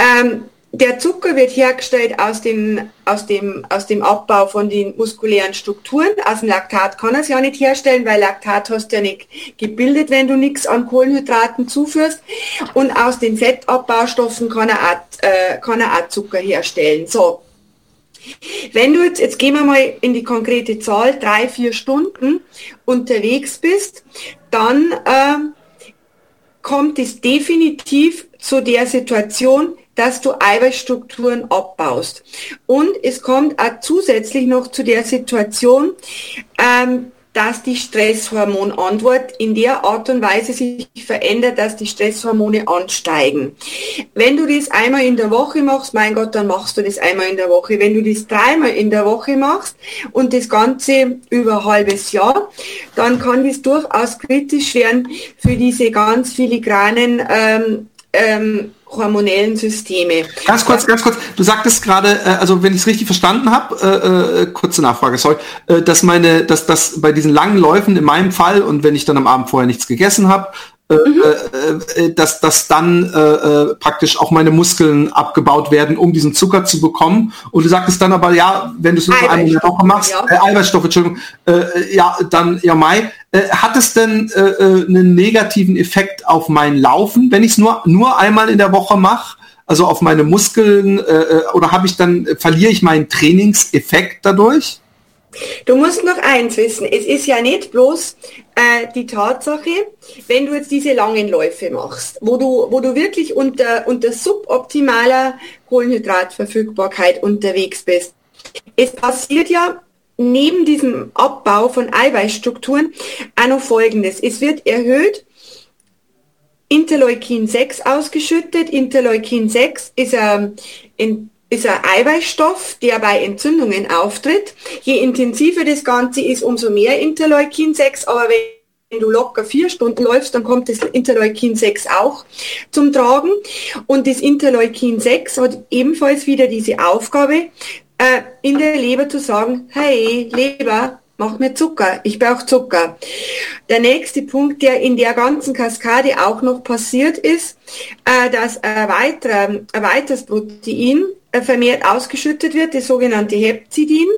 Ähm, der Zucker wird hergestellt aus dem, aus, dem, aus dem Abbau von den muskulären Strukturen. Aus dem Laktat kann er es ja nicht herstellen, weil Laktat hast du ja nicht gebildet, wenn du nichts an Kohlenhydraten zuführst. Und aus den Fettabbaustoffen kann er auch, äh, kann er auch Zucker herstellen. So. Wenn du jetzt, jetzt gehen wir mal in die konkrete Zahl, drei, vier Stunden unterwegs bist, dann äh, kommt es definitiv zu der Situation, dass du Eiweißstrukturen abbaust. Und es kommt auch zusätzlich noch zu der Situation, ähm, dass die Stresshormonantwort in der Art und Weise sich verändert, dass die Stresshormone ansteigen. Wenn du das einmal in der Woche machst, mein Gott, dann machst du das einmal in der Woche. Wenn du das dreimal in der Woche machst und das Ganze über ein halbes Jahr, dann kann das durchaus kritisch werden für diese ganz filigranen ähm, ähm, hormonellen Systeme. Ganz kurz, ganz kurz. Du sagtest gerade, äh, also wenn ich es richtig verstanden habe, äh, äh, kurze Nachfrage, sorry, äh, dass meine, dass das bei diesen langen Läufen in meinem Fall und wenn ich dann am Abend vorher nichts gegessen habe, mhm. Äh, äh, dass, dass dann äh, äh, praktisch auch meine Muskeln abgebaut werden, um diesen Zucker zu bekommen. Und du sagtest dann aber, ja, wenn du es nur einmal in der Woche machst, ja. äh, Eiweißstoffe, Entschuldigung, äh, ja, dann, ja, Mai, äh, hat es denn äh, einen negativen Effekt auf mein Laufen, wenn ich es nur, nur einmal in der Woche mache? Also auf meine Muskeln äh, oder habe ich dann, verliere ich meinen Trainingseffekt dadurch? Du musst noch eins wissen, es ist ja nicht bloß äh, die Tatsache, wenn du jetzt diese langen Läufe machst, wo du, wo du wirklich unter, unter suboptimaler Kohlenhydratverfügbarkeit unterwegs bist. Es passiert ja neben diesem Abbau von Eiweißstrukturen auch noch Folgendes. Es wird erhöht Interleukin 6 ausgeschüttet. Interleukin 6 ist ein, ähm, ist ein Eiweißstoff, der bei Entzündungen auftritt. Je intensiver das Ganze ist, umso mehr Interleukin 6, aber wenn du locker vier Stunden läufst, dann kommt das Interleukin 6 auch zum Tragen. Und das Interleukin 6 hat ebenfalls wieder diese Aufgabe, äh, in der Leber zu sagen, hey, Leber, mach mir Zucker, ich brauche Zucker. Der nächste Punkt, der in der ganzen Kaskade auch noch passiert ist, äh, dass ein, weiterer, ein weiteres Protein vermehrt ausgeschüttet wird, das sogenannte Hepzidin.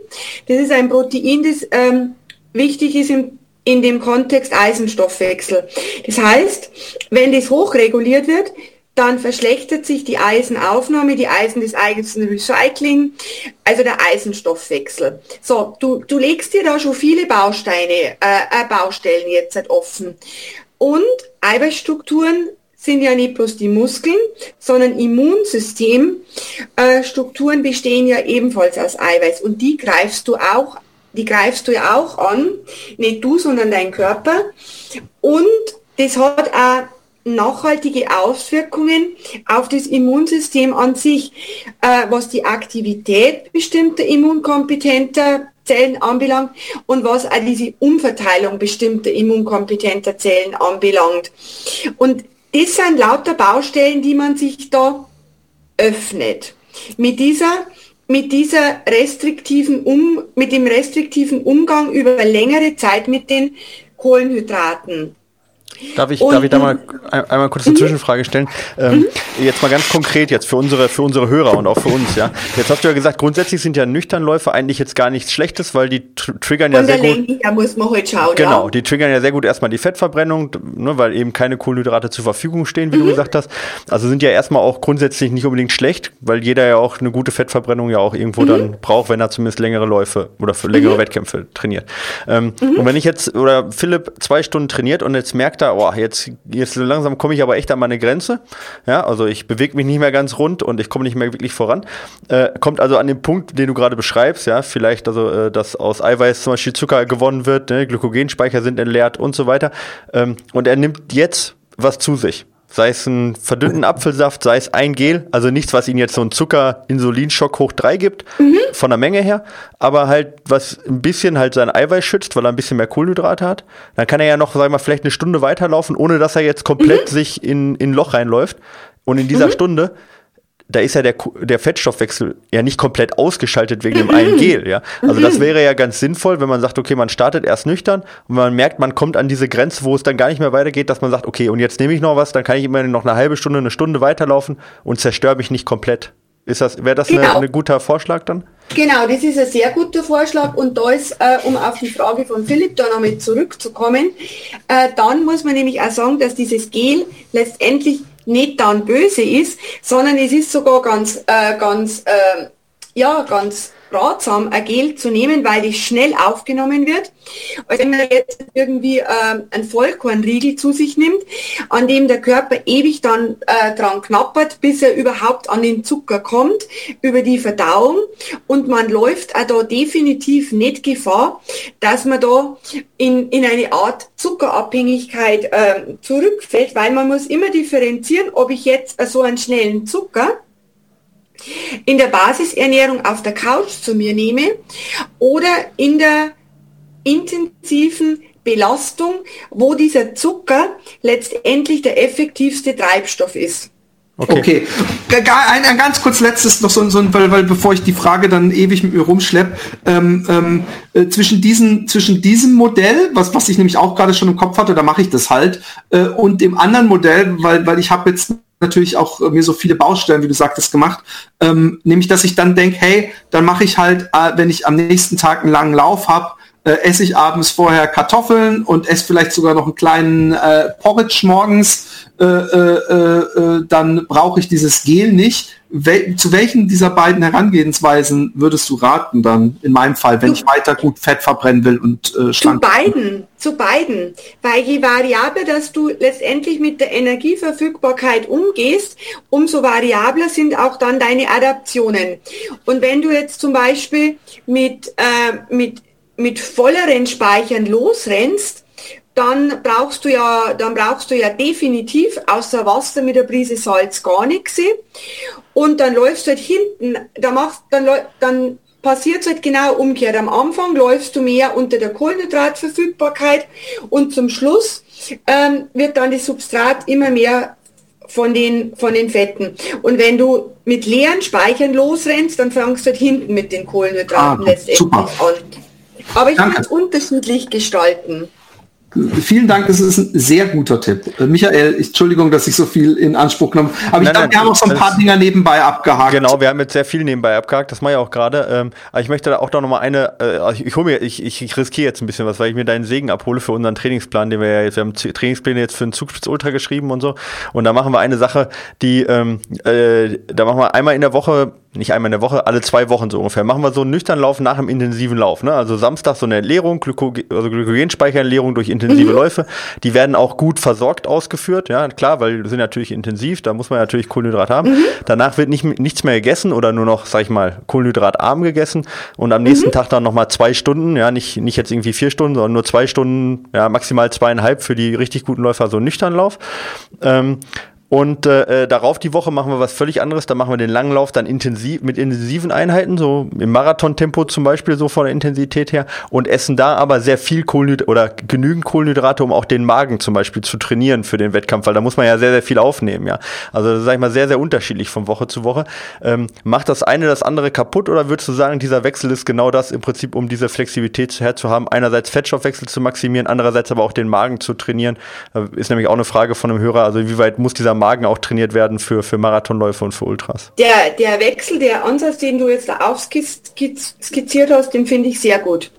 Das ist ein Protein, das ähm, wichtig ist im, in dem Kontext Eisenstoffwechsel. Das heißt, wenn das hochreguliert wird, dann verschlechtert sich die Eisenaufnahme, die Eisen des Eisenrecycling, also der Eisenstoffwechsel. So, du, du legst dir da schon viele Bausteine, äh, äh Baustellen jetzt halt offen. Und Eiweißstrukturen sind ja nicht bloß die Muskeln, sondern Immunsystemstrukturen äh, bestehen ja ebenfalls aus Eiweiß und die greifst du auch, die greifst du ja auch an, nicht du, sondern dein Körper und das hat auch nachhaltige Auswirkungen auf das Immunsystem an sich, äh, was die Aktivität bestimmter immunkompetenter Zellen anbelangt und was auch diese Umverteilung bestimmter immunkompetenter Zellen anbelangt. Und das sind lauter Baustellen, die man sich da öffnet. Mit dieser mit dieser restriktiven um, mit dem restriktiven Umgang über längere Zeit mit den Kohlenhydraten. Darf ich, und, darf ich da mal einmal kurz eine mhm. Zwischenfrage stellen? Ähm, mhm. Jetzt mal ganz konkret jetzt für unsere, für unsere Hörer und auch für uns, ja. Jetzt hast du ja gesagt, grundsätzlich sind ja Nüchternläufe eigentlich jetzt gar nichts Schlechtes, weil die tr triggern ja sehr gut. Da muss man halt schauen. Genau, ja. die triggern ja sehr gut erstmal die Fettverbrennung, ne, weil eben keine Kohlenhydrate zur Verfügung stehen, wie mhm. du gesagt hast. Also sind ja erstmal auch grundsätzlich nicht unbedingt schlecht, weil jeder ja auch eine gute Fettverbrennung ja auch irgendwo mhm. dann braucht, wenn er zumindest längere Läufe oder für längere. Wettkämpfe trainiert. Ähm, und wenn ich jetzt, oder Philipp zwei Stunden trainiert und jetzt merkt er, oh, jetzt, jetzt langsam komme ich aber echt an meine Grenze. Ja, also ich bewege mich nicht mehr ganz rund und ich komme nicht mehr wirklich voran. Äh, kommt also an den Punkt, den du gerade beschreibst, ja, vielleicht also, äh, dass aus Eiweiß zum Beispiel Zucker gewonnen wird, ne, Glykogenspeicher sind entleert und so weiter. Ähm, und er nimmt jetzt was zu sich sei es ein verdünnten Apfelsaft, sei es ein Gel, also nichts, was ihnen jetzt so einen Zucker-Insulinschock hoch 3 gibt, mhm. von der Menge her, aber halt, was ein bisschen halt sein Eiweiß schützt, weil er ein bisschen mehr Kohlenhydrate hat. Dann kann er ja noch, sagen wir mal, vielleicht eine Stunde weiterlaufen, ohne dass er jetzt komplett mhm. sich in, in ein Loch reinläuft. Und in dieser mhm. Stunde da ist ja der, der Fettstoffwechsel ja nicht komplett ausgeschaltet wegen dem einen Gel, ja. Also das wäre ja ganz sinnvoll, wenn man sagt, okay, man startet erst nüchtern und man merkt, man kommt an diese Grenze, wo es dann gar nicht mehr weitergeht, dass man sagt, okay, und jetzt nehme ich noch was, dann kann ich immer noch eine halbe Stunde, eine Stunde weiterlaufen und zerstöre mich nicht komplett. Ist das, wäre das genau. ein guter Vorschlag dann? Genau, das ist ein sehr guter Vorschlag und da ist, äh, um auf die Frage von Philipp da nochmal zurückzukommen, äh, dann muss man nämlich auch sagen, dass dieses Gel letztendlich nicht dann böse ist, sondern es ist sogar ganz, äh, ganz, äh, ja, ganz ratsam, ein Gel zu nehmen, weil es schnell aufgenommen wird. Also wenn man jetzt irgendwie äh, einen Vollkornriegel zu sich nimmt, an dem der Körper ewig dann äh, dran knappert, bis er überhaupt an den Zucker kommt, über die Verdauung. Und man läuft auch da definitiv nicht Gefahr, dass man da in, in eine Art Zuckerabhängigkeit äh, zurückfällt, weil man muss immer differenzieren, ob ich jetzt so einen schnellen Zucker in der Basisernährung auf der Couch zu mir nehme oder in der intensiven Belastung, wo dieser Zucker letztendlich der effektivste Treibstoff ist. Okay. okay. Ein, ein, ganz kurz letztes noch so, so weil, weil bevor ich die Frage dann ewig mit mir rumschlepp, ähm, ähm, äh, zwischen diesen zwischen diesem Modell, was was ich nämlich auch gerade schon im Kopf hatte, da mache ich das halt, äh, und dem anderen Modell, weil weil ich habe jetzt natürlich auch äh, mir so viele Baustellen, wie du sagtest, gemacht. Ähm, nämlich, dass ich dann denke, hey, dann mache ich halt, äh, wenn ich am nächsten Tag einen langen Lauf habe, äh, esse ich abends vorher Kartoffeln und esse vielleicht sogar noch einen kleinen äh, Porridge morgens, äh, äh, äh, dann brauche ich dieses Gel nicht. Wel zu welchen dieser beiden Herangehensweisen würdest du raten dann in meinem Fall, wenn zu, ich weiter gut Fett verbrennen will und äh, schlank? Zu beiden, zu beiden, weil je variabler, dass du letztendlich mit der Energieverfügbarkeit umgehst, umso variabler sind auch dann deine Adaptionen. Und wenn du jetzt zum Beispiel mit äh, mit mit volleren Speichern losrennst, dann brauchst du ja, dann brauchst du ja definitiv außer Wasser mit der Prise Salz gar nichts. Und dann läufst du halt hinten, da machst, dann, dann passiert es halt genau umgekehrt. Am Anfang läufst du mehr unter der Kohlenhydratverfügbarkeit und zum Schluss ähm, wird dann das Substrat immer mehr von den, von den Fetten. Und wenn du mit leeren Speichern losrennst, dann fängst du halt hinten mit den Kohlenhydraten ah, letztendlich super. an. Aber ich kann es unterschiedlich gestalten. Vielen Dank, das ist ein sehr guter Tipp. Äh, Michael, Entschuldigung, dass ich so viel in Anspruch genommen habe. Aber ich glaube, wir haben auch so ein paar Dinger nebenbei abgehakt. Genau, wir haben jetzt sehr viel nebenbei abgehakt, das mache ich auch gerade. Ähm, aber ich möchte da auch noch mal eine, äh, ich, ich mir, ich, ich, ich riskiere jetzt ein bisschen was, weil ich mir deinen Segen abhole für unseren Trainingsplan, den wir ja jetzt, wir haben Trainingspläne jetzt für den Zugspitz Ultra geschrieben und so. Und da machen wir eine Sache, die, ähm, äh, da machen wir einmal in der Woche nicht einmal in der Woche, alle zwei Wochen so ungefähr, machen wir so einen nüchternen Lauf nach einem intensiven Lauf. Ne? Also Samstag so eine Entleerung, Glyko also Glykogenspeicherentleerung durch intensive mhm. Läufe. Die werden auch gut versorgt ausgeführt, ja, klar, weil die sind natürlich intensiv, da muss man natürlich Kohlenhydrat haben. Mhm. Danach wird nicht, nichts mehr gegessen oder nur noch, sag ich mal, kohlenhydratarm gegessen und am nächsten mhm. Tag dann nochmal zwei Stunden, ja, nicht, nicht jetzt irgendwie vier Stunden, sondern nur zwei Stunden, ja, maximal zweieinhalb für die richtig guten Läufer, so einen Nüchternlauf. Ähm, und äh, äh, darauf die Woche machen wir was völlig anderes. Da machen wir den langen Lauf dann intensiv mit intensiven Einheiten, so im Marathontempo zum Beispiel, so von der Intensität her, und essen da aber sehr viel Kohlenhydrate oder genügend Kohlenhydrate, um auch den Magen zum Beispiel zu trainieren für den Wettkampf, weil da muss man ja sehr, sehr viel aufnehmen, ja. Also sag ich mal, sehr, sehr unterschiedlich von Woche zu Woche. Ähm, macht das eine das andere kaputt oder würdest du sagen, dieser Wechsel ist genau das im Prinzip, um diese Flexibilität herzuhaben, einerseits Fettstoffwechsel zu maximieren, andererseits aber auch den Magen zu trainieren? Das ist nämlich auch eine Frage von einem Hörer, also wie weit muss dieser Magen auch trainiert werden für, für Marathonläufe und für Ultras. Der, der Wechsel, der Ansatz, den du jetzt da aufskizziert hast, den finde ich sehr gut.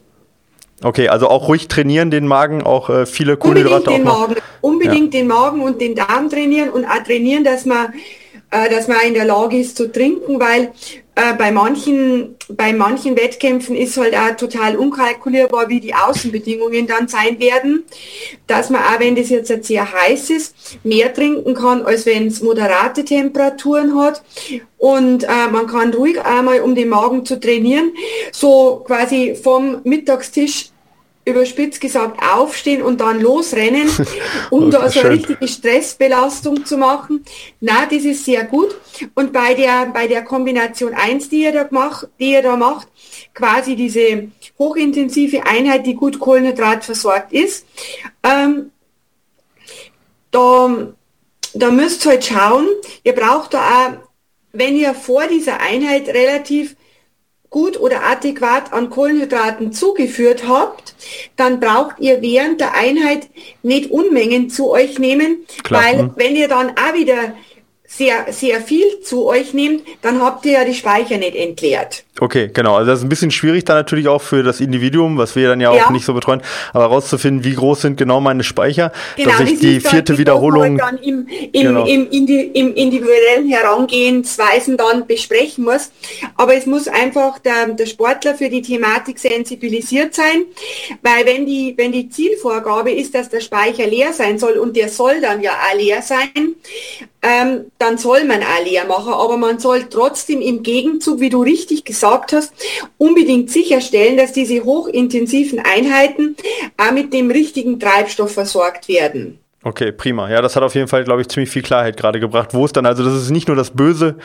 Okay, also auch ruhig trainieren den Magen, auch äh, viele Kohlenhydrate. Unbedingt den Magen, unbedingt ja. den Magen und den Darm trainieren und auch trainieren, dass man, äh, dass man in der Lage ist zu trinken, weil äh, bei manchen, bei manchen Wettkämpfen ist halt auch total unkalkulierbar, wie die Außenbedingungen dann sein werden, dass man auch wenn das jetzt sehr heiß ist, mehr trinken kann, als wenn es moderate Temperaturen hat. Und äh, man kann ruhig einmal, um den Magen zu trainieren, so quasi vom Mittagstisch überspitzt gesagt aufstehen und dann losrennen, um da so eine richtige Stressbelastung zu machen. Na, das ist sehr gut. Und bei der, bei der Kombination 1, die ihr da macht, die ihr da macht, quasi diese hochintensive Einheit, die gut Kohlenhydrat versorgt ist, ähm, da, da müsst ihr halt schauen, ihr braucht da auch, wenn ihr vor dieser Einheit relativ gut oder adäquat an Kohlenhydraten zugeführt habt, dann braucht ihr während der Einheit nicht Unmengen zu euch nehmen, Klar. weil wenn ihr dann auch wieder sehr, sehr viel zu euch nehmt, dann habt ihr ja die Speicher nicht entleert. Okay, genau. Also das ist ein bisschen schwierig dann natürlich auch für das Individuum, was wir dann ja, ja. auch nicht so betreuen, aber herauszufinden, wie groß sind genau meine Speicher, genau, dass ich die vierte Wiederholung dann im, im, genau. im, Indi im individuellen Herangehensweisen dann besprechen muss. Aber es muss einfach der, der Sportler für die Thematik sensibilisiert sein, weil wenn die, wenn die Zielvorgabe ist, dass der Speicher leer sein soll und der soll dann ja auch leer sein, ähm, dann soll man auch leer machen, aber man soll trotzdem im Gegenzug, wie du richtig gesagt gesagt hast, unbedingt sicherstellen, dass diese hochintensiven Einheiten auch mit dem richtigen Treibstoff versorgt werden. Okay, prima. Ja, das hat auf jeden Fall, glaube ich, ziemlich viel Klarheit gerade gebracht, wo es dann, also dass es nicht nur das Böse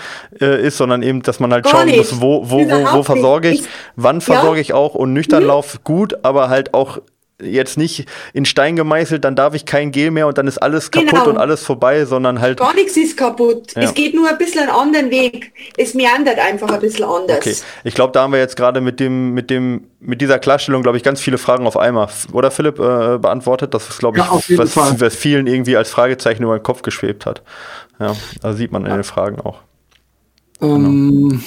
äh, ist, sondern eben, dass man halt Gar schauen nicht. muss, wo, wo, wo, wo versorge ich, wann versorge ja. ich auch und nüchtern mhm. Lauf gut, aber halt auch jetzt nicht in Stein gemeißelt, dann darf ich kein Gel mehr und dann ist alles kaputt genau. und alles vorbei, sondern halt. Gar nichts ist kaputt. Ja. Es geht nur ein bisschen einen anderen Weg. Es meandert einfach ein bisschen anders. Okay. Ich glaube, da haben wir jetzt gerade mit dem, mit dem, mit dieser Klarstellung, glaube ich, ganz viele Fragen auf einmal. Oder Philipp äh, beantwortet? Das ist, glaube ich, ja, was, was, vielen irgendwie als Fragezeichen über den Kopf geschwebt hat. Ja, da sieht man in den Fragen auch. Ähm. Genau.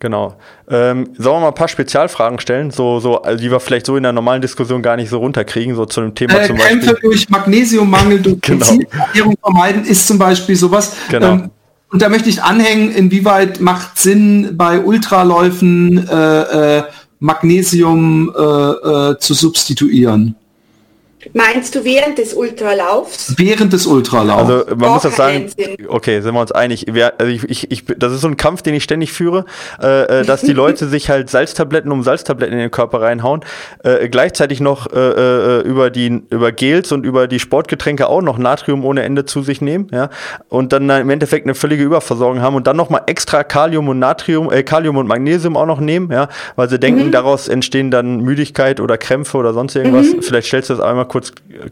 Genau. Ähm, sollen wir mal ein paar Spezialfragen stellen, so, so, also die wir vielleicht so in der normalen Diskussion gar nicht so runterkriegen, so zu einem Thema äh, zum Beispiel. Kämpfe durch Magnesiummangel, durch genau. Ernährung vermeiden, ist zum Beispiel sowas. Genau. Ähm, und da möchte ich anhängen, inwieweit macht Sinn bei Ultraläufen äh, äh, Magnesium äh, äh, zu substituieren? Meinst du während des Ultralaufs? Während des Ultralaufs. Also man Doch, muss das sagen, okay, sind wir uns einig. Wir, also ich, ich, ich, das ist so ein Kampf, den ich ständig führe, äh, äh, dass die Leute sich halt Salztabletten um Salztabletten in den Körper reinhauen, äh, gleichzeitig noch äh, äh, über die über Gels und über die Sportgetränke auch noch Natrium ohne Ende zu sich nehmen, ja, und dann im Endeffekt eine völlige Überversorgung haben und dann noch mal extra Kalium und Natrium, äh, Kalium und Magnesium auch noch nehmen, ja, weil sie denken, mhm. daraus entstehen dann Müdigkeit oder Krämpfe oder sonst irgendwas. Mhm. Vielleicht stellst du das einmal kurz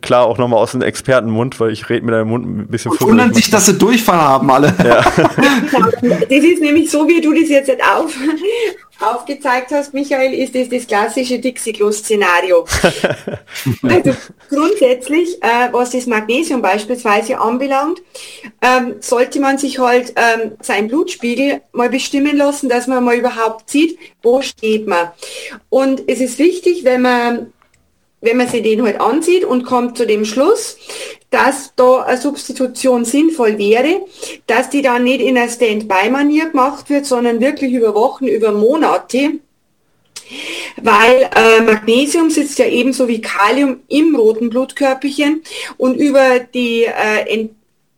klar auch nochmal aus dem Expertenmund, weil ich rede mit deinem Mund ein bisschen Und wundern sich, dass sie Durchfall haben alle. Ja. das ist nämlich so, wie du das jetzt auf, aufgezeigt hast, Michael, ist das das klassische Dixie-Klo-Szenario. also grundsätzlich, äh, was das Magnesium beispielsweise anbelangt, ähm, sollte man sich halt ähm, seinen Blutspiegel mal bestimmen lassen, dass man mal überhaupt sieht, wo steht man. Und es ist wichtig, wenn man wenn man sich den halt ansieht und kommt zu dem Schluss, dass da eine Substitution sinnvoll wäre, dass die dann nicht in einer Stand-by-Manier gemacht wird, sondern wirklich über Wochen, über Monate. Weil äh, Magnesium sitzt ja ebenso wie Kalium im roten Blutkörperchen und über die äh,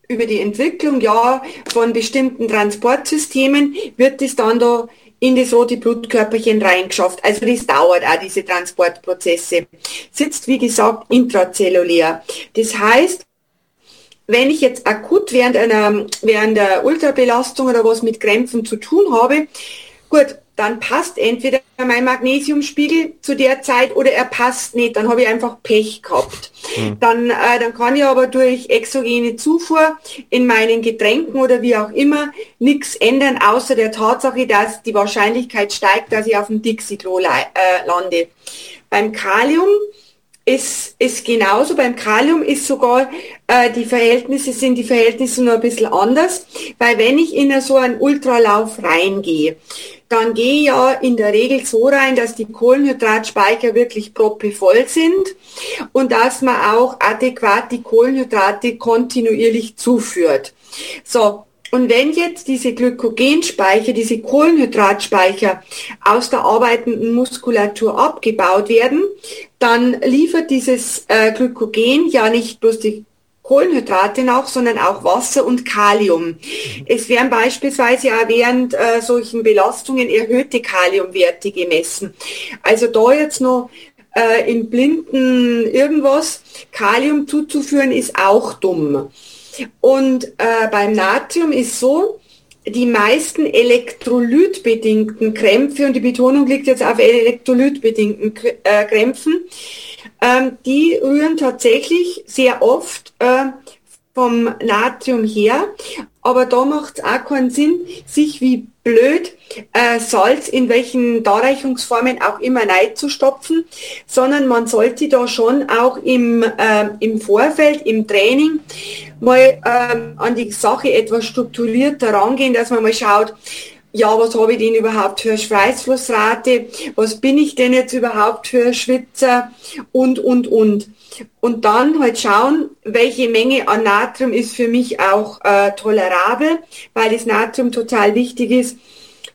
über die Entwicklung ja von bestimmten Transportsystemen wird es dann da in das rote Blutkörperchen reingeschafft. Also das dauert auch, diese Transportprozesse. Sitzt, wie gesagt, intrazellulär. Das heißt, wenn ich jetzt akut während einer, während der Ultrabelastung oder was mit Krämpfen zu tun habe, gut, dann passt entweder mein Magnesiumspiegel zu der Zeit oder er passt nicht, dann habe ich einfach Pech gehabt. Mhm. Dann, äh, dann kann ich aber durch exogene Zufuhr in meinen Getränken oder wie auch immer nichts ändern, außer der Tatsache, dass die Wahrscheinlichkeit steigt, dass ich auf dem Dixie-Klo äh, lande. Beim Kalium ist, ist genauso. Beim Kalium ist sogar äh, die Verhältnisse sind die Verhältnisse nur ein bisschen anders, weil wenn ich in so einen Ultralauf reingehe, dann gehe ich ja in der Regel so rein, dass die Kohlenhydratspeicher wirklich proppevoll sind und dass man auch adäquat die Kohlenhydrate kontinuierlich zuführt. So, und wenn jetzt diese Glykogenspeicher, diese Kohlenhydratspeicher aus der arbeitenden Muskulatur abgebaut werden, dann liefert dieses äh, Glykogen ja nicht bloß die Kohlenhydrate nach, sondern auch Wasser und Kalium. Es werden beispielsweise auch während äh, solchen Belastungen erhöhte Kaliumwerte gemessen. Also da jetzt noch äh, im Blinden irgendwas Kalium zuzuführen, ist auch dumm. Und äh, beim Natrium ist so, die meisten elektrolytbedingten Krämpfe, und die Betonung liegt jetzt auf elektrolytbedingten äh, Krämpfen, ähm, die rühren tatsächlich sehr oft äh, vom Natrium her. Aber da macht es auch keinen Sinn, sich wie blöd äh, Salz in welchen Darreichungsformen auch immer stopfen, sondern man sollte da schon auch im, äh, im Vorfeld, im Training mal ähm, an die Sache etwas strukturierter rangehen, dass man mal schaut, ja, was habe ich denn überhaupt für Schweißflussrate, was bin ich denn jetzt überhaupt für Schwitzer und, und, und. Und dann halt schauen, welche Menge an Natrium ist für mich auch äh, tolerabel, weil das Natrium total wichtig ist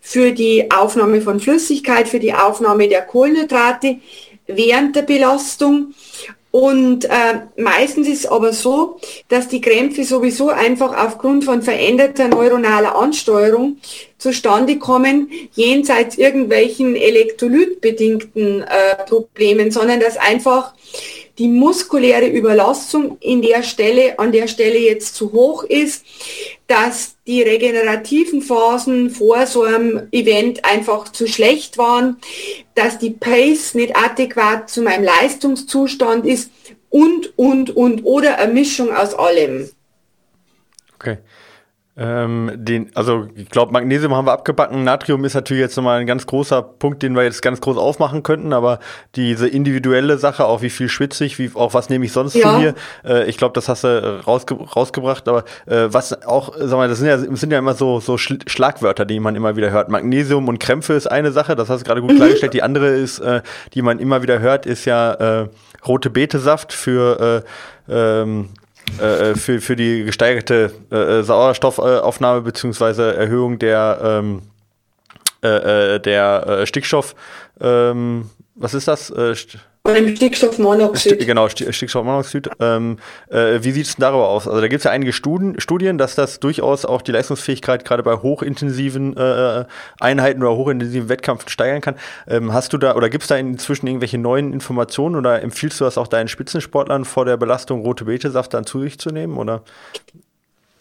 für die Aufnahme von Flüssigkeit, für die Aufnahme der Kohlenhydrate während der Belastung. Und äh, meistens ist es aber so, dass die Krämpfe sowieso einfach aufgrund von veränderter neuronaler Ansteuerung zustande kommen, jenseits irgendwelchen elektrolytbedingten äh, Problemen, sondern dass einfach die muskuläre Überlastung in der Stelle, an der Stelle jetzt zu hoch ist, dass die regenerativen Phasen vor so einem Event einfach zu schlecht waren, dass die Pace nicht adäquat zu meinem Leistungszustand ist und, und, und, oder eine Mischung aus allem. Okay. Ähm, den, also ich glaube, Magnesium haben wir abgebacken. Natrium ist natürlich jetzt nochmal ein ganz großer Punkt, den wir jetzt ganz groß aufmachen könnten, aber diese individuelle Sache, auch wie viel schwitze ich, wie, auch was nehme ich sonst ja. zu mir, äh, ich glaube, das hast du rausge rausgebracht, aber äh, was auch, sag mal, das sind ja, sind ja immer so, so Sch Schlagwörter, die man immer wieder hört. Magnesium und Krämpfe ist eine Sache, das hast du gerade gut mhm. klargestellt. Die andere ist, äh, die man immer wieder hört, ist ja äh, rote Betesaft für äh, ähm, äh, äh, für, für die gesteigerte äh, äh Sauerstoffaufnahme beziehungsweise Erhöhung der, ähm, äh, der Stickstoff, ähm, was ist das? Beim Stickstoffmonoxid. genau, Stickstoffmonoxid. Ähm, äh, wie sieht es darüber aus? Also da gibt es ja einige Studien, Studien, dass das durchaus auch die Leistungsfähigkeit gerade bei hochintensiven äh, Einheiten oder hochintensiven Wettkämpfen steigern kann. Ähm, hast du da oder gibt es da inzwischen irgendwelche neuen Informationen oder empfiehlst du das auch deinen Spitzensportlern vor der Belastung rote Betesaft dann zu sich zu nehmen? Oder?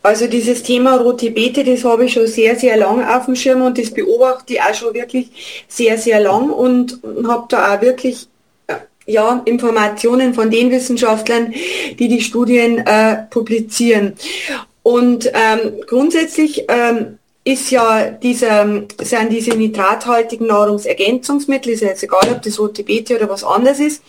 Also dieses Thema rote Beete, das habe ich schon sehr, sehr lang auf dem Schirm und das beobachte ich auch schon wirklich sehr, sehr lang und habe da auch wirklich ja, Informationen von den Wissenschaftlern, die die Studien äh, publizieren. Und ähm, grundsätzlich ähm, ist ja diese, sind diese nitrathaltigen Nahrungsergänzungsmittel, ist ja jetzt egal, ob das rote Beete oder was anderes ist,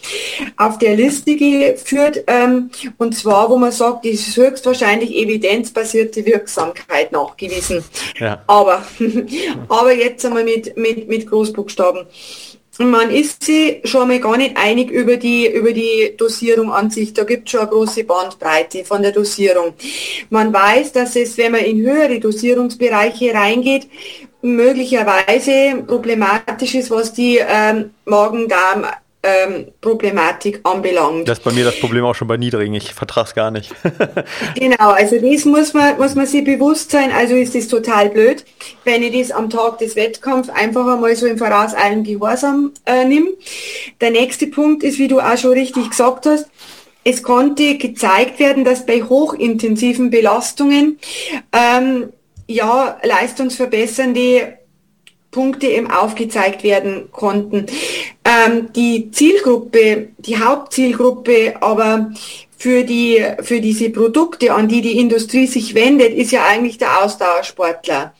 auf der Liste geführt. Ähm, und zwar, wo man sagt, die ist höchstwahrscheinlich evidenzbasierte Wirksamkeit nachgewiesen. Ja. Aber, aber jetzt einmal mit, mit, mit Großbuchstaben. Man ist sich schon mal gar nicht einig über die, über die Dosierung an sich. Da gibt es schon eine große Bandbreite von der Dosierung. Man weiß, dass es, wenn man in höhere Dosierungsbereiche reingeht, möglicherweise problematisch ist, was die ähm, Magen-Darm ähm, Problematik anbelangt. Das ist bei mir das Problem auch schon bei niedrigen. Ich vertrage es gar nicht. genau, also das muss man, muss man sich bewusst sein. Also ist es total blöd, wenn ich das am Tag des Wettkampfs einfach einmal so im Voraus allen Gehorsam äh, nimm. Der nächste Punkt ist, wie du auch schon richtig gesagt hast, es konnte gezeigt werden, dass bei hochintensiven Belastungen ähm, ja leistungsverbessernde Punkte eben aufgezeigt werden konnten. Ähm, die Zielgruppe, die Hauptzielgruppe aber für, die, für diese Produkte, an die die Industrie sich wendet, ist ja eigentlich der Ausdauersportler.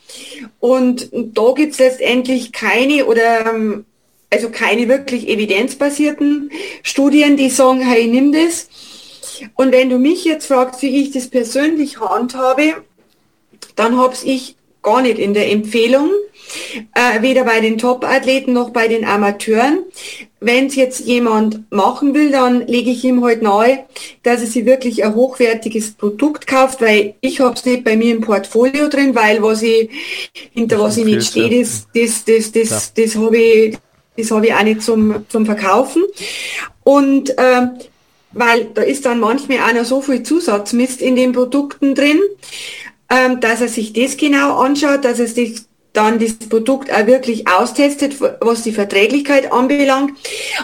Und da gibt es letztendlich keine oder ähm, also keine wirklich evidenzbasierten Studien, die sagen, hey, nimm das. Und wenn du mich jetzt fragst, wie ich das persönlich handhabe, dann habe ich gar nicht in der Empfehlung, äh, weder bei den Top-Athleten noch bei den Amateuren. Wenn es jetzt jemand machen will, dann lege ich ihm halt nahe, dass er sich wirklich ein hochwertiges Produkt kauft, weil ich habe es nicht bei mir im Portfolio drin, weil was ich hinter das was ich nicht stehe, das, das, das, das, ja. das habe ich, das habe ich auch nicht zum, zum Verkaufen. Und äh, weil da ist dann manchmal auch noch so viel Zusatzmist in den Produkten drin, ähm, dass er sich das genau anschaut, dass er sich dann das Produkt auch wirklich austestet, was die Verträglichkeit anbelangt.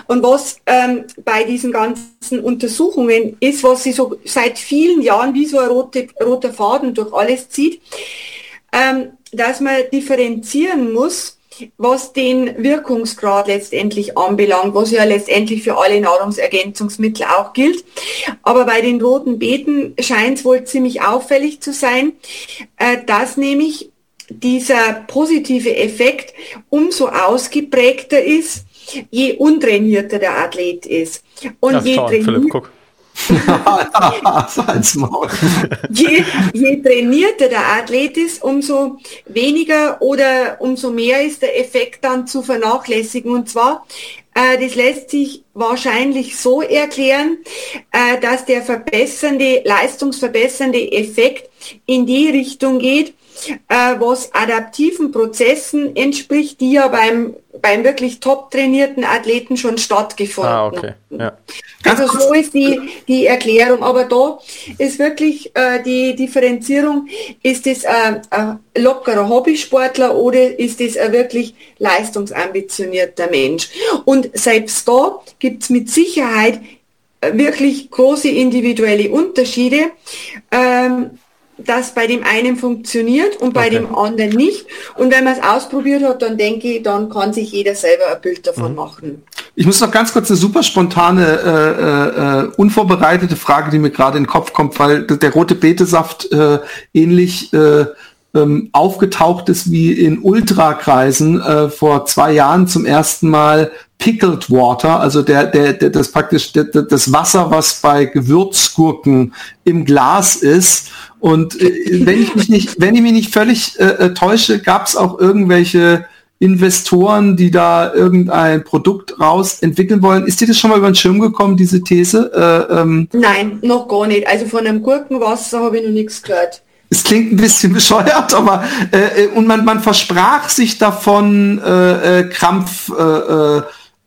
Und was ähm, bei diesen ganzen Untersuchungen ist, was sie so seit vielen Jahren wie so ein rote, roter Faden durch alles zieht, ähm, dass man differenzieren muss, was den Wirkungsgrad letztendlich anbelangt, was ja letztendlich für alle Nahrungsergänzungsmittel auch gilt. Aber bei den roten Beeten scheint es wohl ziemlich auffällig zu sein, äh, dass nämlich dieser positive Effekt umso ausgeprägter ist, je untrainierter der Athlet ist. Und ja, je, trainier je, je trainierter der Athlet ist, umso weniger oder umso mehr ist der Effekt dann zu vernachlässigen. Und zwar, äh, das lässt sich wahrscheinlich so erklären, äh, dass der verbessernde, leistungsverbessernde Effekt in die Richtung geht, äh, was adaptiven Prozessen entspricht, die ja beim, beim wirklich top trainierten Athleten schon stattgefunden ah, okay. ja. Also so ist die, die Erklärung. Aber da ist wirklich äh, die Differenzierung, ist es äh, ein lockerer Hobbysportler oder ist es ein wirklich leistungsambitionierter Mensch? Und selbst da gibt es mit Sicherheit wirklich große individuelle Unterschiede. Ähm, das bei dem einen funktioniert und bei okay. dem anderen nicht. Und wenn man es ausprobiert hat, dann denke ich, dann kann sich jeder selber ein Bild davon mhm. machen. Ich muss noch ganz kurz eine super spontane, äh, äh, unvorbereitete Frage, die mir gerade in den Kopf kommt, weil der rote Betesaft äh, ähnlich äh, ähm, aufgetaucht ist wie in Ultrakreisen äh, vor zwei Jahren zum ersten Mal Pickled Water, also der, der, der das praktisch der, das Wasser, was bei Gewürzgurken im Glas ist und äh, wenn ich mich nicht, wenn ich mich nicht völlig äh, äh täusche, gab es auch irgendwelche Investoren, die da irgendein Produkt raus entwickeln wollen. Ist dir das schon mal über den Schirm gekommen, diese These? Äh, ähm, Nein, noch gar nicht. Also von einem Gurkenwasser habe ich noch nichts gehört. Es klingt ein bisschen bescheuert, aber äh, äh, und man, man versprach sich davon äh, äh, Krampf. Äh,